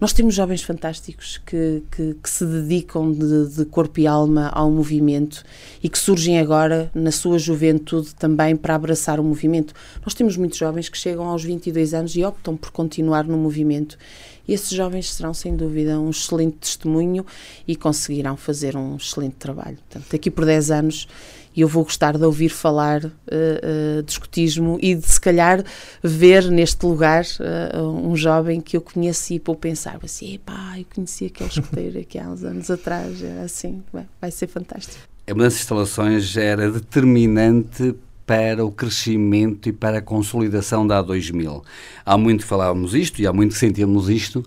Nós temos jovens fantásticos que, que, que se dedicam de, de, corpo e alma ao movimento e que surgem agora, na sua juventude, também para abraçar o movimento. Nós temos muitos jovens que chegam aos 22 anos e optam por continuar no movimento. E esses jovens serão, sem dúvida, um excelente testemunho e conseguirão fazer um excelente trabalho. Portanto, daqui por 10 anos e eu vou gostar de ouvir falar uh, uh, de escotismo e de se calhar ver neste lugar uh, um jovem que eu conheci e vou pensar assim, epá, eu conheci aquele escoteiro aqui há uns anos atrás, era assim, vai, ser fantástico. A mudança de instalações era determinante para o crescimento e para a consolidação da A2000. Há muito que falávamos isto e há muito que sentíamos isto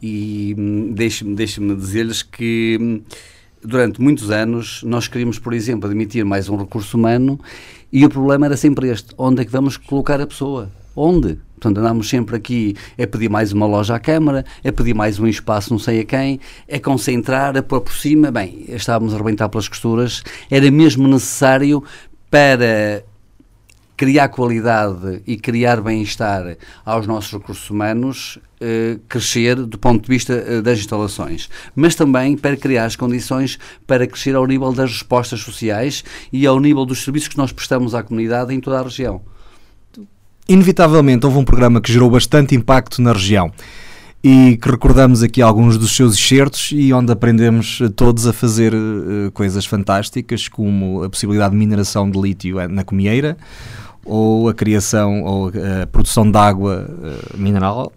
e hum, deixe-me deixe dizer-lhes que hum, durante muitos anos, nós queríamos, por exemplo, admitir mais um recurso humano e o problema era sempre este: onde é que vamos colocar a pessoa? Onde? Portanto, andámos sempre aqui a pedir mais uma loja à Câmara, a pedir mais um espaço não sei a quem, a concentrar, a pôr por cima. Bem, estávamos a arrebentar pelas costuras. Era mesmo necessário para criar qualidade e criar bem-estar aos nossos recursos humanos, eh, crescer do ponto de vista eh, das instalações, mas também para criar as condições para crescer ao nível das respostas sociais e ao nível dos serviços que nós prestamos à comunidade em toda a região. Inevitavelmente houve um programa que gerou bastante impacto na região e que recordamos aqui alguns dos seus excertos e onde aprendemos todos a fazer uh, coisas fantásticas, como a possibilidade de mineração de lítio na Comieira, ou a criação ou a produção de água uh, mineral,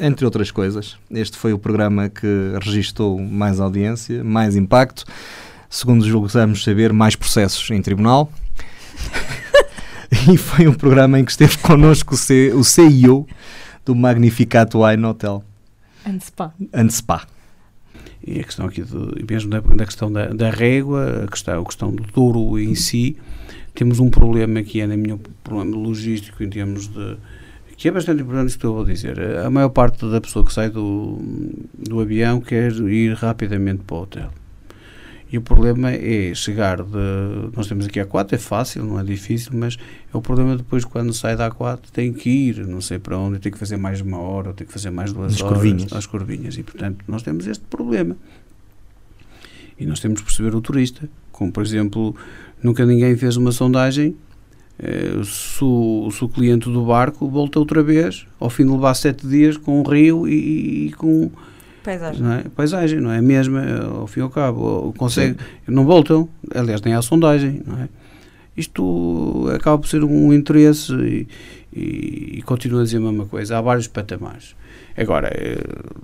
entre outras coisas. Este foi o programa que registou mais audiência, mais impacto, segundo julgamos saber, mais processos em tribunal. e foi um programa em que esteve connosco o, o CEO do Magnificato Wine Hotel. And Spa. E a questão aqui, do, mesmo da, da questão da, da régua, a questão, a questão do Douro em si, temos um problema que é, na minha problema logístico em termos de que é bastante importante isso que eu vou dizer. A maior parte da pessoa que sai do, do avião quer ir rapidamente para o hotel. E o problema é chegar de. Nós temos aqui a 4, é fácil, não é difícil, mas é o problema depois quando sai da A4 tem que ir, não sei para onde, tem que fazer mais uma hora, tem que fazer mais duas As horas. Curvinhas. Às curvinhas. E portanto nós temos este problema. E nós temos que perceber o turista. Como por exemplo, Nunca ninguém fez uma sondagem eh, se, o, se, o, cliente do barco volta outra vez, ao fim de levar sete dias, com um rio e, e com paisagem. Não é? paisagem, não é a mesma, ao fim e ao cabo. Consegue, não voltam, aliás, nem há sondagem, não é? Isto acaba por ser um interesse e, e, e continua a dizer a mesma coisa. Há vários patamares. Agora, eh,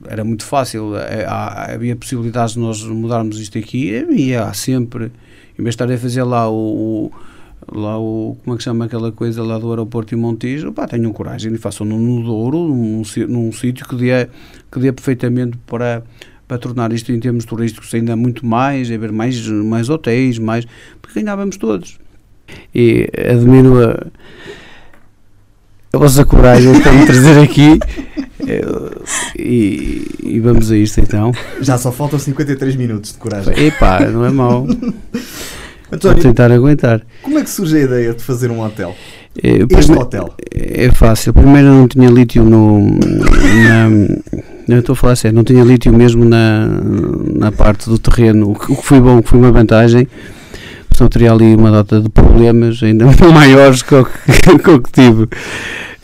era muito fácil, eh, havia possibilidades de nós mudarmos isto aqui e há sempre em vez de estar a fazer lá o, o, lá o como é que chama aquela coisa lá do aeroporto de Montijo, pá, tenham coragem e façam no Douro, num, num sítio que dê, que dê perfeitamente para para tornar isto em termos turísticos ainda muito mais, haver mais, mais hotéis, mais, porque ganhávamos todos. E admiro a, a vossa coragem para me trazer aqui e, e, vamos a isto então. Já só faltam 53 minutos de coragem. Epá, não é mau. António, Vou tentar aguentar. Como é que surge a ideia de fazer um hotel? É, este hotel? É fácil. Primeiro não tinha lítio no. Na, não estou a falar sério, não tinha lítio mesmo na, na parte do terreno, o que, o que foi bom, o que foi uma vantagem. Senão teria ali uma data de problemas ainda maiores que o que, que, que tive.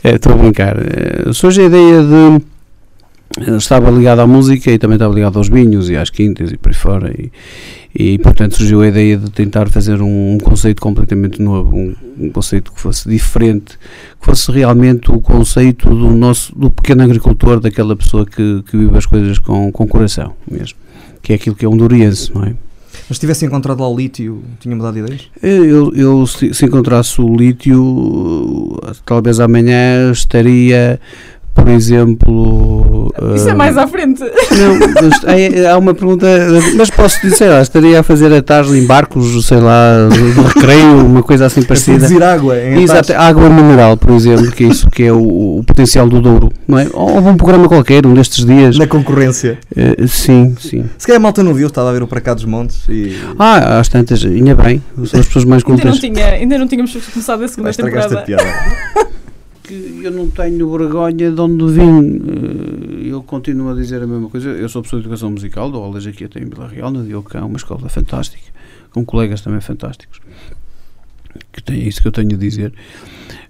É, estou a brincar. É, surge a ideia de. Estava ligado à música e também estava ligado aos vinhos e às quintas e por aí fora. E, e portanto surgiu a ideia de tentar fazer um, um conceito completamente novo, um, um, conceito que fosse diferente, que fosse realmente o conceito do nosso do pequeno agricultor, daquela pessoa que, que vive as coisas com, com coração mesmo, que é aquilo que é um duriense, não é? Mas se tivesse encontrado lá o lítio, tinha mudado de ideias? Eu, eu se, se encontrasse o lítio, talvez amanhã estaria por exemplo. Isso uh, é mais à frente. Não, mas, há, há uma pergunta, mas posso dizer, lá, estaria a fazer atalhos em barcos, sei lá, de recreio, uma coisa assim parecida. É produzir água, em Exato, água mineral, por exemplo, que é isso que é o, o potencial do Douro, não é? Ou um programa qualquer, um destes dias. Na concorrência. Uh, sim, sim. Se calhar a malta não viu, estava a ver o Para Cá dos Montes e. Ah, às tantas, ainda bem, são as pessoas mais cultas. Ainda não, tinha, ainda não tínhamos começado a segunda temporada. A piada. que eu não tenho vergonha de onde vim. Eh, eu continuo a dizer a mesma coisa. Eu sou professor de educação musical, dou aulas aqui até em Vila Real, na Diocão, uma escola fantástica, com colegas também fantásticos. Que tem, é isso que eu tenho a dizer.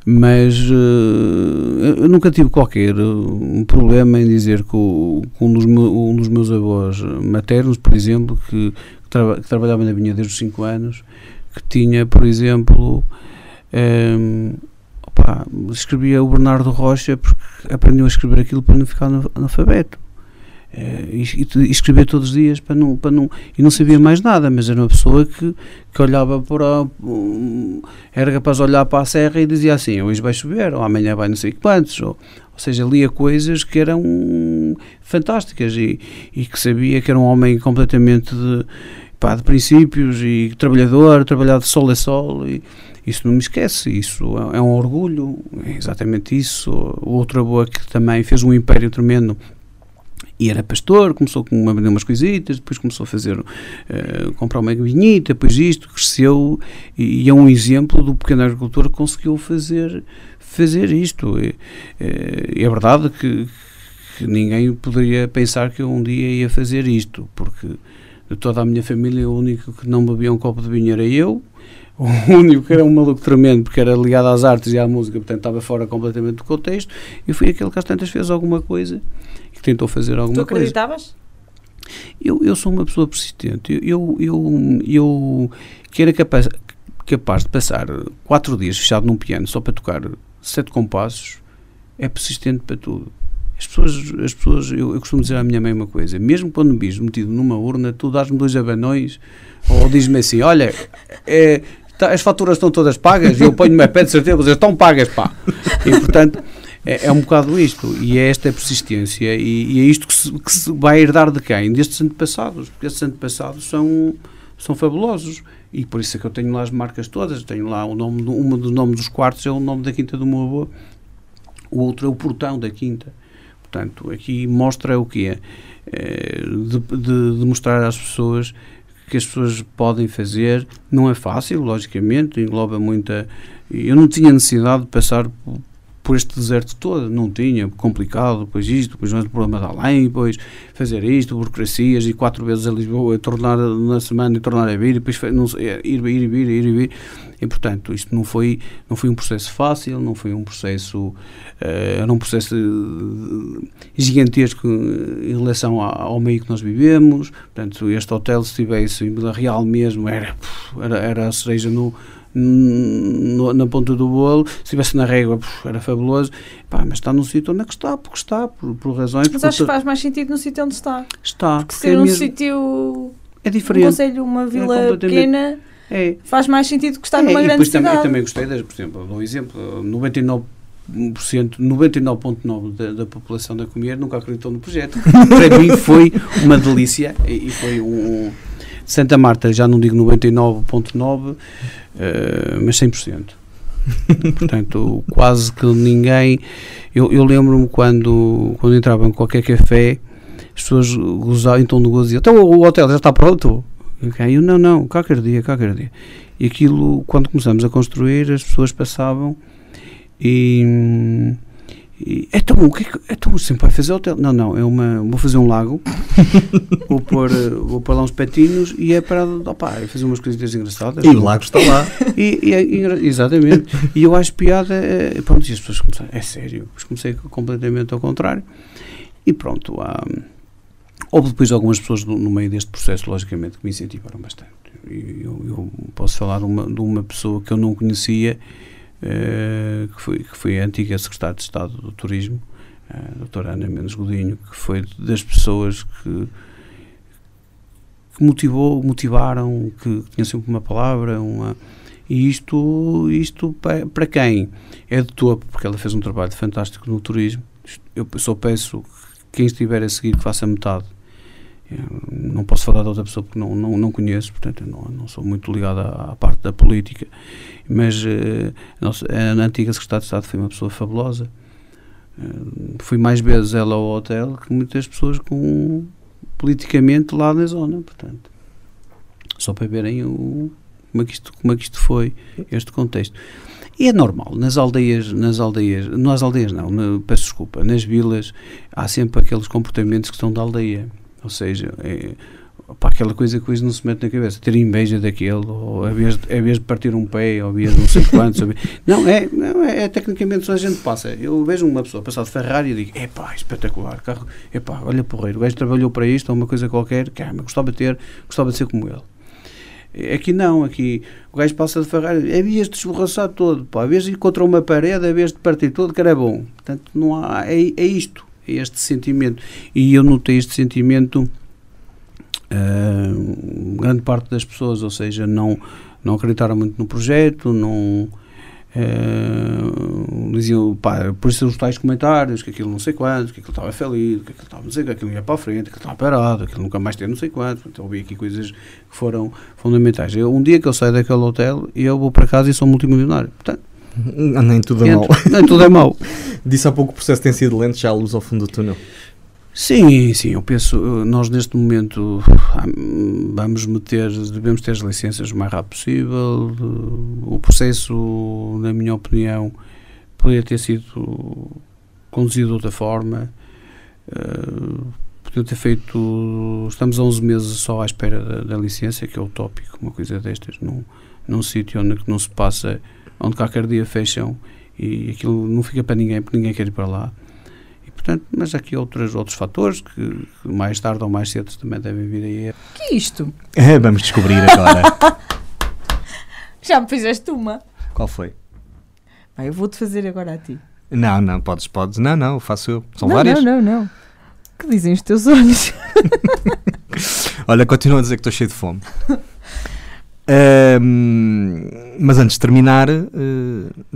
Mas uh, eu nunca tive qualquer um problema em dizer que, o, que um, dos um, dos meus avós maternos, por exemplo, que, que, que trabalhava na vinha desde os 5 anos, que tinha, por exemplo, um, opa, escrevia o Bernardo Rocha porque aprendeu a escrever aquilo para não ficar analfabeto. Uh, e, e, escrevia todos os dias para não, para não, e não sabia mais nada, mas era uma pessoa que, que olhava para era capaz de olhar para a serra e dizia assim, hoje vai chover, ou amanhã vai não sei quantos, ou, ou seja, lia coisas que eram fantásticas e, e que sabia que era um homem completamente de, pá, de princípios e trabalhador, trabalhar de sol a sol e, isso não me esquece, isso é, é um orgulho, é exatamente isso. O outro avô que também fez um império tremendo e era pastor, começou com a vender umas coisitas, depois começou a fazer, uh, comprar uma vinhita, depois isto, cresceu e, e, é um exemplo do pequeno agricultor que conseguiu fazer, fazer isto. E, é, é verdade que, que, ninguém poderia pensar que eu um dia ia fazer isto, porque de toda a minha família o único que não bebia um copo de vinho era eu, o único que era um maluco tremendo porque era ligado às artes e à música, portanto estava fora completamente do contexto, e fui aquele que às tantas fez alguma coisa que tentou fazer alguma coisa. Tu acreditavas? Eu, eu sou uma pessoa persistente. Eu, eu, eu, que era capaz, capaz de passar quatro dias fechado num piano só para tocar sete compassos, é persistente para tudo. As pessoas, as pessoas eu, eu costumo dizer à minha mãe uma coisa: mesmo quando me vis metido numa urna, tu dás-me dois abanões ou diz-me assim: olha, é, as faturas estão todas pagas e eu ponho-me a pé de certeza, vocês estão pagas, pá. E portanto é, é um bocado isto, e é esta persistência, e, e é isto que se, que se, vai herdar de quem? Destes antepassados, porque estes antepassados são, são fabulosos, e por isso é que eu tenho lá as marcas todas, tenho lá o nome, uma dos nomes dos quartos é o nome da quinta do meu avô, o outro é o portão da quinta, portanto, aqui mostra o que é de, de, de mostrar às pessoas que as pessoas podem fazer, não é fácil, logicamente, engloba muita. Eu não tinha necessidade de passar por este deserto todo, não tinha, complicado, depois isto, depois mais problema de além, depois fazer isto, burocracias, e quatro vezes a Lisboa, tornar na semana e tornar a vir, depois não, ir, ir, ir, vir, ir, vir, e portanto isto não foi, não foi um processo fácil, não foi um processo, uh, era um processo gigantesco em relação ao meio que nós vivemos, portanto este hotel se estivesse em Vila Real mesmo, era, era, era a cereja no no, na ponta do bolo, se estivesse na régua era fabuloso, Pá, mas está num sítio onde é que está, porque está, por, por razões... Mas acho que faz mais sentido no sítio onde está. Está. Porque, porque ser é um mesmo... sítio... É diferente. Um conselho, uma é vila é pequena... É. Faz mais sentido que estar é, numa grande cidade. Também, eu também gostei, das, por exemplo, dou um exemplo, 99 99,9% da, da população da Comer nunca acreditou no projeto. Para mim foi uma delícia e, e foi um, Santa Marta, já não digo 99,9%, uh, mas 100%. Portanto, quase que ninguém. Eu, eu lembro-me quando, quando entrava em qualquer café, as pessoas gozavam, então de gozo diziam: então o hotel já está pronto? E eu, não, não, qualquer dia, qualquer dia. E aquilo, quando começamos a construir, as pessoas passavam e e, então, o que é que, então, sempre vai fazer hotel? Não, não, é uma, vou fazer um lago, vou pôr, vou pôr lá uns petinhos e é para opa, é fazer umas coisinhas engraçadas. E o lago está lá. E, e, é exatamente. E eu acho piada, é, pronto, e as pessoas começaram, é sério, depois comecei completamente ao contrário. E pronto, há, houve depois algumas pessoas no, no, meio deste processo, logicamente, que me incentivaram bastante. Eu, eu posso falar de uma, de uma pessoa que eu não conhecia eh, que, foi, que foi a antiga secretária de Estado do Turismo, a doutora Ana Mendes Godinho, que foi das pessoas que, que motivou, motivaram, que tinha sempre uma palavra, uma, e isto, isto para quem é de topo, porque ela fez um trabalho fantástico no turismo, eu só peço que quem estiver a seguir que faça metade não posso falar de outra pessoa porque não, não, não conheço, portanto não, não sou muito ligado à, à parte da política, mas uh, a, nossa, a antiga Secretária de Estado foi uma pessoa fabulosa. Uh, fui mais vezes ela ao hotel que muitas pessoas com politicamente lá na zona, portanto. Só para verem o, como, é que isto, como é que isto foi, este contexto. E é normal, nas aldeias, nas aldeias, nas aldeias não, na, peço desculpa, nas vilas há sempre aqueles comportamentos que são da aldeia. Ou seja, é, pá, aquela coisa que hoje não se mete na cabeça, ter inveja daquele, ou a vez, de, de partir um pé, ou a vez de não sei quantos. não, é, não é, é tecnicamente só a gente passa. Eu vejo uma pessoa passar de Ferrari e digo, epá, espetacular, carro, epá, olha porreiro, o gajo trabalhou para isto, ou uma coisa qualquer, caramba, gostava de ter, gostava de ser como ele. Aqui não, aqui o gajo passa de Ferrari, é vez de esborraçar todo, pá, vez de ir contra uma parede, vez de partir todo, que era bom. Portanto, não há, é, é isto, é este sentimento. E eu notei este sentimento, ah, grande parte das pessoas, ou seja, não, não acreditaram muito no projeto, não. ah, diziam, pá, por isso os tais comentários, que aquilo não sei quanto, que aquilo estava falido, que aquilo estava não que, aquilo ia para a frente, que aquilo estava parado, aquilo nunca mais tem não sei quanto. Eu ouvi aqui coisas que foram fundamentais. Eu, um dia que eu saio daquele hotel, eu vou para casa e sou multimilionário. Portanto, Nem tudo é mau. Nem tudo é mau. Disse há pouco que o processo tem sido lento, já há luz ao fundo do túnel. Sim, sim, eu penso, nós neste momento ah, vamos meter, devemos ter as licenças o mais rápido possível. O processo, na minha opinião, poderia ter sido conduzido de outra forma. eh, Podiam ter feito. Estamos a 11 meses só à espera da, da licença, que é utópico, uma coisa destas, num, num sítio onde não se passa, onde qualquer dia fecham e aquilo não fica para ninguém, porque ninguém quer ir para lá. E, portanto, mas há aqui outros, outros fatores que, que mais tarde ou mais cedo também devem vir aí. Que é isto? É, vamos descobrir agora. Já me fizeste uma. Qual foi? Eu vou-te fazer agora a ti. Não, não, podes, podes. Não, não, faço eu. São não, várias. não, não, não. Que dizem os teus olhos? Olha, continuo a dizer que estou cheio de fome. Ahm, mas antes de terminar, eh,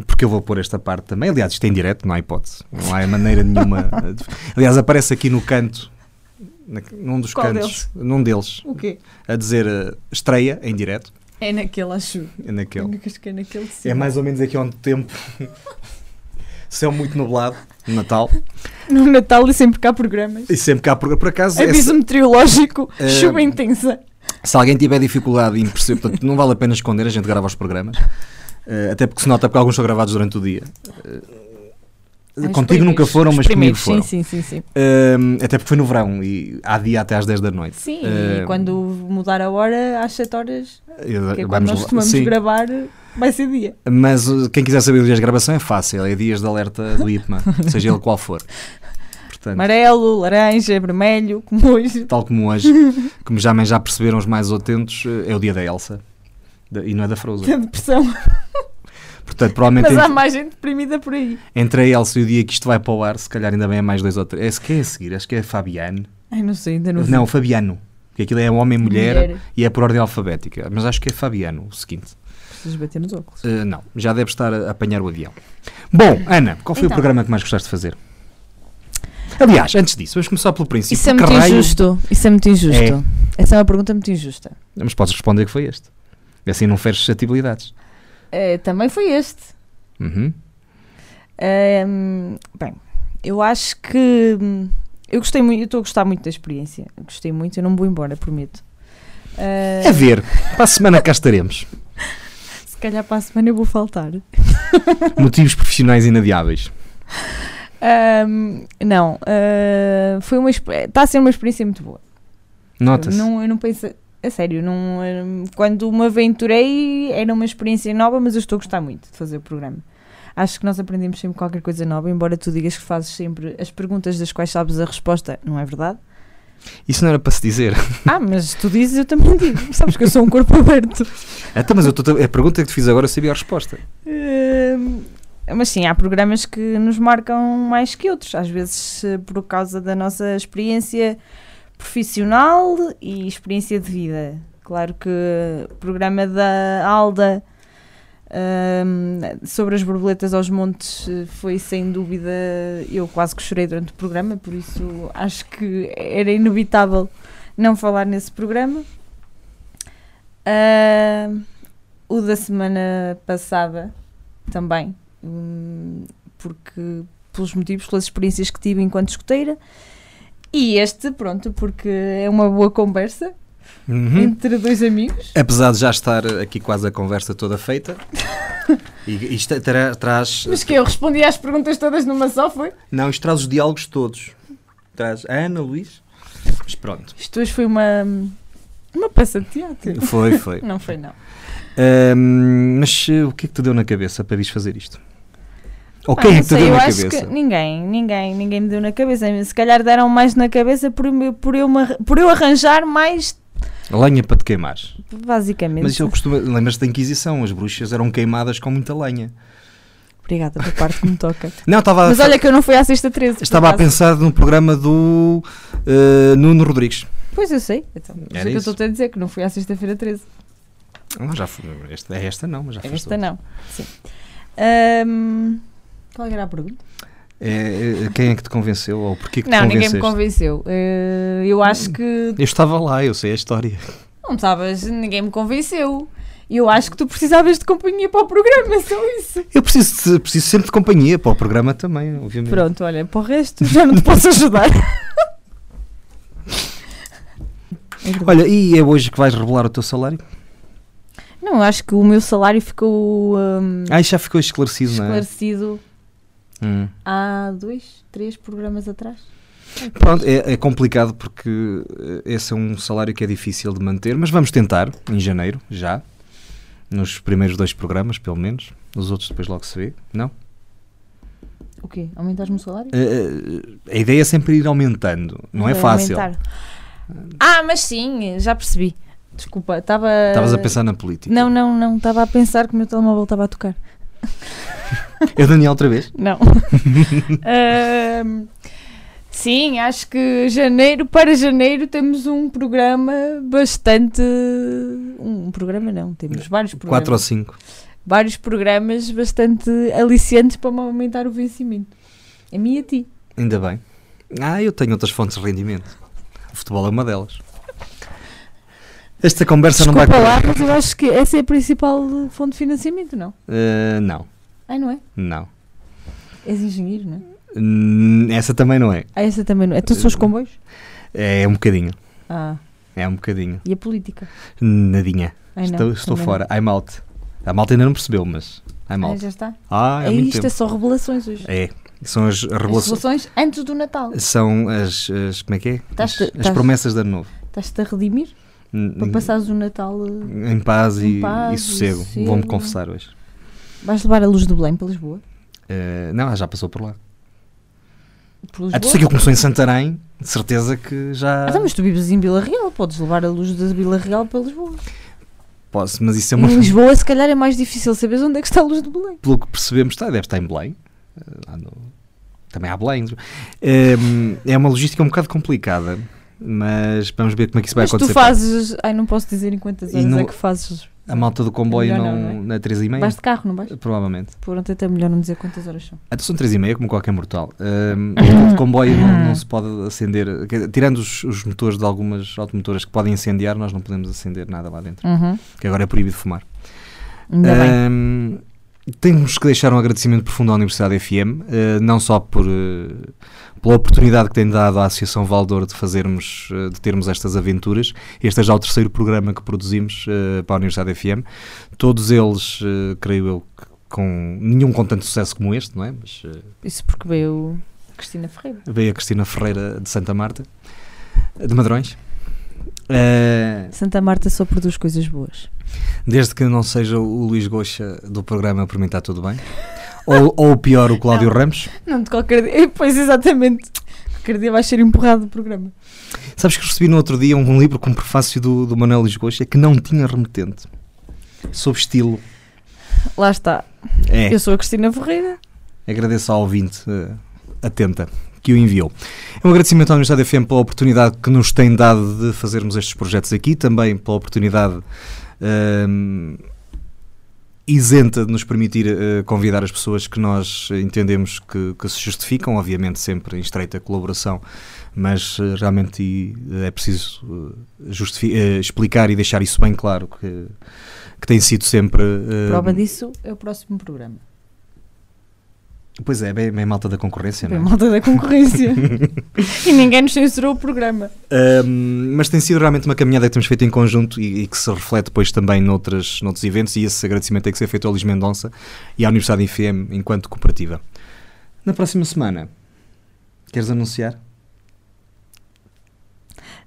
porque eu vou pôr esta parte também, aliás, isto é em direto, não há hipótese, não há maneira nenhuma. de- Aliás, aparece aqui no canto, na- num dos Qual cantos, deles? num deles, O quê? a dizer eh, estreia em direto. É naquele, acho. É naquele. Acho que é naquele sim. É mais ou menos aqui onde o tempo. Céu muito nublado, no Natal. No Natal e sempre cá programas. E sempre cá, por, por acaso. Aviso essa- meteorológico, Eh, chuva intensa. Se alguém tiver dificuldade em perceber, portanto, não vale a pena esconder, a gente grava os programas. Eh, até porque se nota porque alguns são gravados durante o dia. Os contigo nunca foram, mas comigo foram. sim, sim, sim, sim. Eh, até porque foi no verão e há dia até às 10 da noite. Sim, e quando mudar a hora, às 7 horas, Eu- que é quando vamos nós costumamos sim. gravar, vai ser dia. Mas uh, quem quiser saber os dias de gravação é fácil, é dias de alerta do IPMA, seja ele qual for. Portanto, Amarelo, laranja, vermelho, como hoje. tal como hoje, como já, já perceberam os mais atentos, eh, é o dia da Elsa Da- e não é da Da Frozen. depressão. Portanto, provavelmente Mas há entre, mais gente deprimida por aí. entre a Elsa e o dia que isto vai para o ar, se calhar ainda bem é mais dois ou três. Esse que é a seguir, acho que é Fabiano. Ai, não sei, ainda não vi. Não, Fabiano. Que aquilo é homem e mulher, Mulher. e é por ordem alfabética. Mas acho que é Fabiano o seguinte. Precisas bater nos óculos. Eh, não, já deve estar a apanhar o avião. Bom, Ana, qual foi Então. o programa que mais gostaste de fazer? Aliás, antes disso, vamos começar pelo princípio. Isso é muito raio- injusto. Isso é muito injusto. Essa é uma pergunta muito injusta. Mas podes responder que foi este. Assim não feres suscetibilidades. Eh, também foi este. Uhum. Bem, eu acho que hum, eu gostei muito, eu estou a gostar muito da experiência. Eu gostei muito, eu não me vou embora, prometo. Ah, A ver, para a semana cá estaremos. Se calhar para a semana eu vou faltar. Motivos profissionais inadiáveis. Ahm, não, ah, foi uma está a ser uma experiência muito boa. Nota-se. Não, eu não pensei, a sério, não, hum, quando me aventurei era uma experiência nova, mas eu estou a gostar muito de fazer o programa. Acho que nós aprendemos sempre qualquer coisa nova, embora tu digas que fazes sempre as perguntas das quais sabes a resposta, não é verdade? Isso não era para se dizer. Ah, mas tu dizes, eu também digo. Sabes que eu sou um corpo aberto. Então, mas eu tô- a pergunta que te fiz agora eu sabia a resposta. Hum, mas sim, há programas que nos marcam mais que outros, às vezes eh, por causa da nossa experiência profissional e experiência de vida. Claro que o programa da Alda hum, sobre as borboletas aos montes foi sem dúvida. Eu quase que chorei durante o programa, por isso acho que era inevitável não falar nesse programa. Ah, o da semana passada também, hum, porque pelos motivos, pelas experiências que tive enquanto escoteira. E este, pronto, porque é uma boa conversa Uhum. entre dois amigos. Apesar de já estar aqui quase a conversa toda feita, E isto terá- traz. Mas que eu respondi às perguntas todas numa só, foi? Não, isto traz os diálogos todos. Traz a Ana, Luís. Mas pronto. Isto hoje foi uma. Uma peça de teatro. Foi, foi. não foi, não. Ahm, mas o que é que te deu na cabeça para vires fazer isto? Ou Ah, quem é não que te deu eu na acho cabeça? Que ninguém, ninguém, ninguém me deu na cabeça. Se calhar deram mais na cabeça por, por, eu, por eu arranjar mais, Lenha para te queimares. basicamente. Mas eu costumo. Lembras-te da Inquisição? As bruxas eram queimadas com muita lenha. Obrigada pela parte que me toca. Não, estava a Mas fa- olha que eu não fui à sexta 13. por Estava a pensar no programa do eh, Nuno Rodrigues. Pois eu sei. Então, isso Era é que eu estou a dizer que não fui à sexta-feira 13. Não, já fui, esta, é esta não, mas já foste Esta não. Sim. Ahm, qual era a pergunta? É, é, quem é que te convenceu? Ou porquê que te não, ninguém me convenceu. Eh, eu acho que. Eu estava lá, eu sei a história. Não estavas, ninguém me convenceu. Eu acho que tu precisavas de companhia para o programa, é só isso. Eu preciso, de- preciso sempre de companhia para o programa também, obviamente. Pronto, olha, para o resto já não te posso ajudar. Olha, e é hoje que vais revelar o teu salário? Não, acho que o meu salário ficou hum, Ah, já ficou esclarecido, não é? esclarecido Hum. há dois, três programas atrás. Pronto, é, é complicado porque eh, esse é um salário que é difícil de manter, mas vamos tentar em janeiro, já. Nos primeiros dois programas, pelo menos. Os outros depois logo se vê. Não? O quê? Aumentares-me o salário? Eh, a ideia é sempre ir aumentando. Não é Vai fácil. aumentar. Ah, mas sim, já percebi. Desculpa, estava. Estavas a pensar na política. Não, não, não. Estava a pensar que o meu telemóvel estava a tocar. É o Daniel outra vez? Não. Ahm, sim, acho que janeiro para janeiro temos um programa bastante. Um programa não, temos vários programas. Quatro ou cinco. Vários programas bastante aliciantes para me aumentar o vencimento. A mim e a ti. Ainda bem. Ah, eu tenho outras fontes de rendimento. O futebol é uma delas. Esta conversa não vai Desculpa lá, mas eu acho que essa é a principal fonte de financiamento, não? Eh, não, Ai, não é? não. És engenheiro, não é? Hum, Essa também não é. Ah, essa também não é. Então são os comboios? É um bocadinho. Ah, É um bocadinho. e a política? Nadinha. Ai, não, estou estou também fora. I'm out. A malta ainda não percebeu, mas I'm Ah, out. já está? Ah, é é muito isto, tempo. é só revelações hoje. É. São as As revelações. revelações antes do Natal. São as, as- Como é que é? As, Estás-te- as estás- promessas de ano novo. Estás-te a redimir? Para passares o Natal eh, Em paz, em e, paz e e sossego. sossego. Vou-me confessar hoje. Vais levar a luz do Belém para Lisboa? Eh, não, já passou por lá. Por A Lisboa? tu sei que começou em Santarém, de certeza que já. Ah, então, mas tu vives em Vila Real, podes levar a luz da Vila Real para Lisboa. Posso, mas isso é uma. Em Lisboa, se calhar, é mais difícil saber onde é que está a luz do Belém. Pelo que percebemos, está, deve estar em Belém. Eh, no- Também há Belém. Eh, é uma logística um bocado complicada, mas vamos ver como é que isso vai Mas tu acontecer. fazes. Ai, não posso dizer em quantas horas no- é que fazes. A malta do comboio É não, não, não é? na 3 e meia? Vais de carro, não vais? Provavelmente. Pronto, até melhor não dizer quantas horas são. Então são 3 e meia, como qualquer mortal. Um, o comboio não, não se pode acender. Tirando os, os motores de algumas automotoras que podem incendiar, nós não podemos acender nada lá dentro. Uhum. Que agora é proibido fumar. Ainda bem. Um, temos que deixar um agradecimento profundo à Universidade FM, eh, não só por, eh, pela oportunidade que tem dado à Associação Valdor de fazermos, eh, de termos estas aventuras. Este é já o terceiro programa que produzimos eh, para a Universidade FM. Todos eles, eh, creio eu, que com nenhum com tanto sucesso como este, não é? Mas eh, Isso porque veio a Cristina Ferreira. veio a Cristina Ferreira de Santa Marta, de Madrões. Santa Marta só produz coisas boas. Desde que não seja o Luís Goxa do programa, para mim está tudo bem. Ou, ou pior, o Cláudio Ramos. Não, de qualquer dia. Pois, exatamente. Qualquer dia vais ser empurrado do programa. Sabes que recebi no outro dia um, um livro com prefácio do, do Manuel Luís Goxa que não tinha remetente. Sob estilo. Lá está. É. Eu sou a Cristina Ferreira. Agradeço ao ouvinte eh, atenta que o enviou. É um agradecimento à Universidade FM pela oportunidade que nos tem dado de fazermos estes projetos aqui, também pela oportunidade ehm, isenta de nos permitir eh, convidar as pessoas que nós entendemos que, que se justificam, obviamente sempre em estreita colaboração, mas eh, realmente eh, é preciso explicar e deixar isso bem claro que, que tem sido sempre Prova disso é o próximo programa. Pois é, bem, bem malta da concorrência, Bem não é? malta da concorrência. e ninguém nos censurou o programa. Um, mas tem sido realmente uma caminhada que temos feito em conjunto e, e que se reflete depois também noutras, noutros eventos e esse agradecimento tem que ser feito ao Luís Mendonça e à Universidade IFM enquanto cooperativa. Na próxima semana, queres anunciar?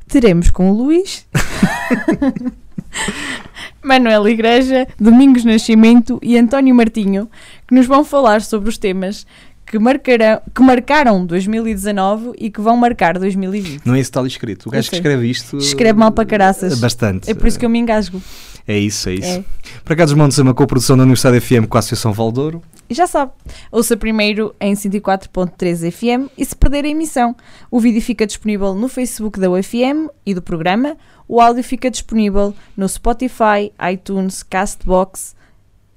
Teremos com o Luís, Manuel Igreja, Domingos Nascimento e António Martinho, que nos vão falar sobre os temas que, marcarão, que marcaram 2019 e que vão marcar 2020. Não é isso que está ali escrito. O gajo que sei. escreve isto. Escreve mal para caraças. Bastante. É por isso que eu me engasgo. É isso, é isso. É. Para cá dos Montes é uma coprodução da Universidade FM com a Associação Valdouro. E já sabe, ouça primeiro em 104.3 FM e se perder a emissão, o vídeo fica disponível no Facebook da UFM e do programa, o áudio fica disponível no Spotify, iTunes, Castbox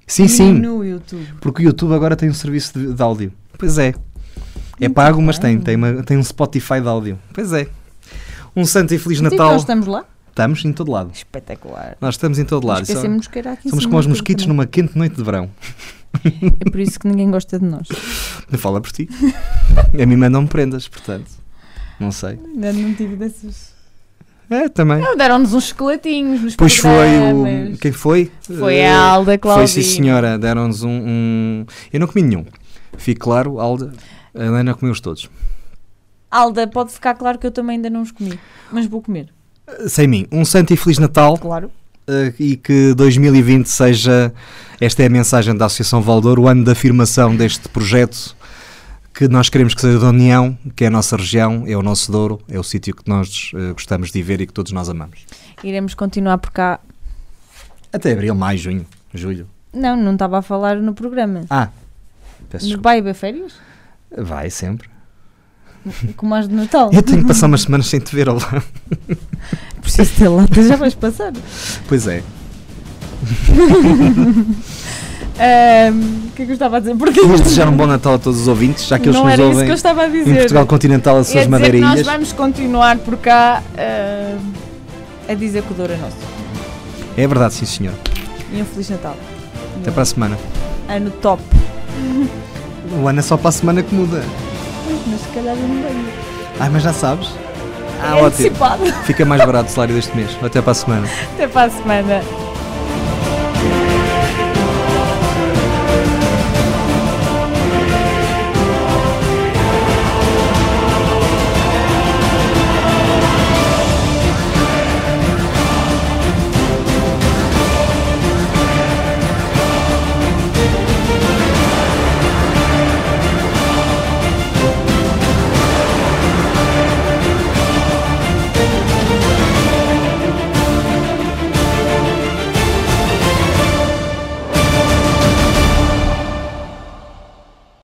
Sim, sim. no YouTube. Porque o YouTube agora tem um serviço de, de áudio. Pois é. É pago, mas tem, tem, uma- tem um Spotify de áudio. Pois é. Um santo e feliz Então, Natal. nós estamos lá? Estamos em todo lado. Espetacular. Nós estamos em todo lado. Esquecemos que era aqui Somos como os mosquitos também. numa quente noite de verão. É por isso que ninguém gosta de nós. Fala por ti. A mim mandam-me prendas, portanto. Não sei. Ainda não tive desses. É, também. Não, Deram-nos uns esqueletinhos nos Pois foi o. Quem foi? Foi Eh, a Alda Foi sim, senhora. Deram-nos um, um- Eu não comi nenhum. Fique claro, Alda. A Helena comeu-os todos. Alda, pode ficar claro que eu também ainda não os comi, mas vou comer. Sem mim. Um santo e feliz Natal. Claro. eh, e que 2020 seja. Esta é a mensagem da Associação Valdouro, o ano de afirmação deste projeto que nós queremos que seja da União, que é a nossa região, é o nosso Douro, é o sítio que nós eh, gostamos de ver e que todos nós amamos. Iremos continuar por cá. Até abril, maio, junho, julho. Não, não estava a falar no programa. Ah, peço desculpa. vai haver férias? Vai sempre. Como as de Natal. Eu tenho que passar umas semanas sem te ver, olá. Preciso ter lá, já vais passar. Pois é. Ahm, O que é que eu estava a dizer? Porque Vamos desejar um bom Natal a todos os ouvintes, já que eles não nos ouvem que eu estava a dizer. em Portugal continental, as suas madeirinhas. Nós vamos continuar por cá ah, a dizer que o Douro é nosso. É verdade, sim senhor. E um Feliz Natal. Até para a semana. Ano top. O ano é só para a semana que muda. Mas se calhar eu não venho. Ai, mas já sabes. Ah, É ótimo. antecipado. Fica mais barato o salário deste mês. Até para a semana. Até para a semana.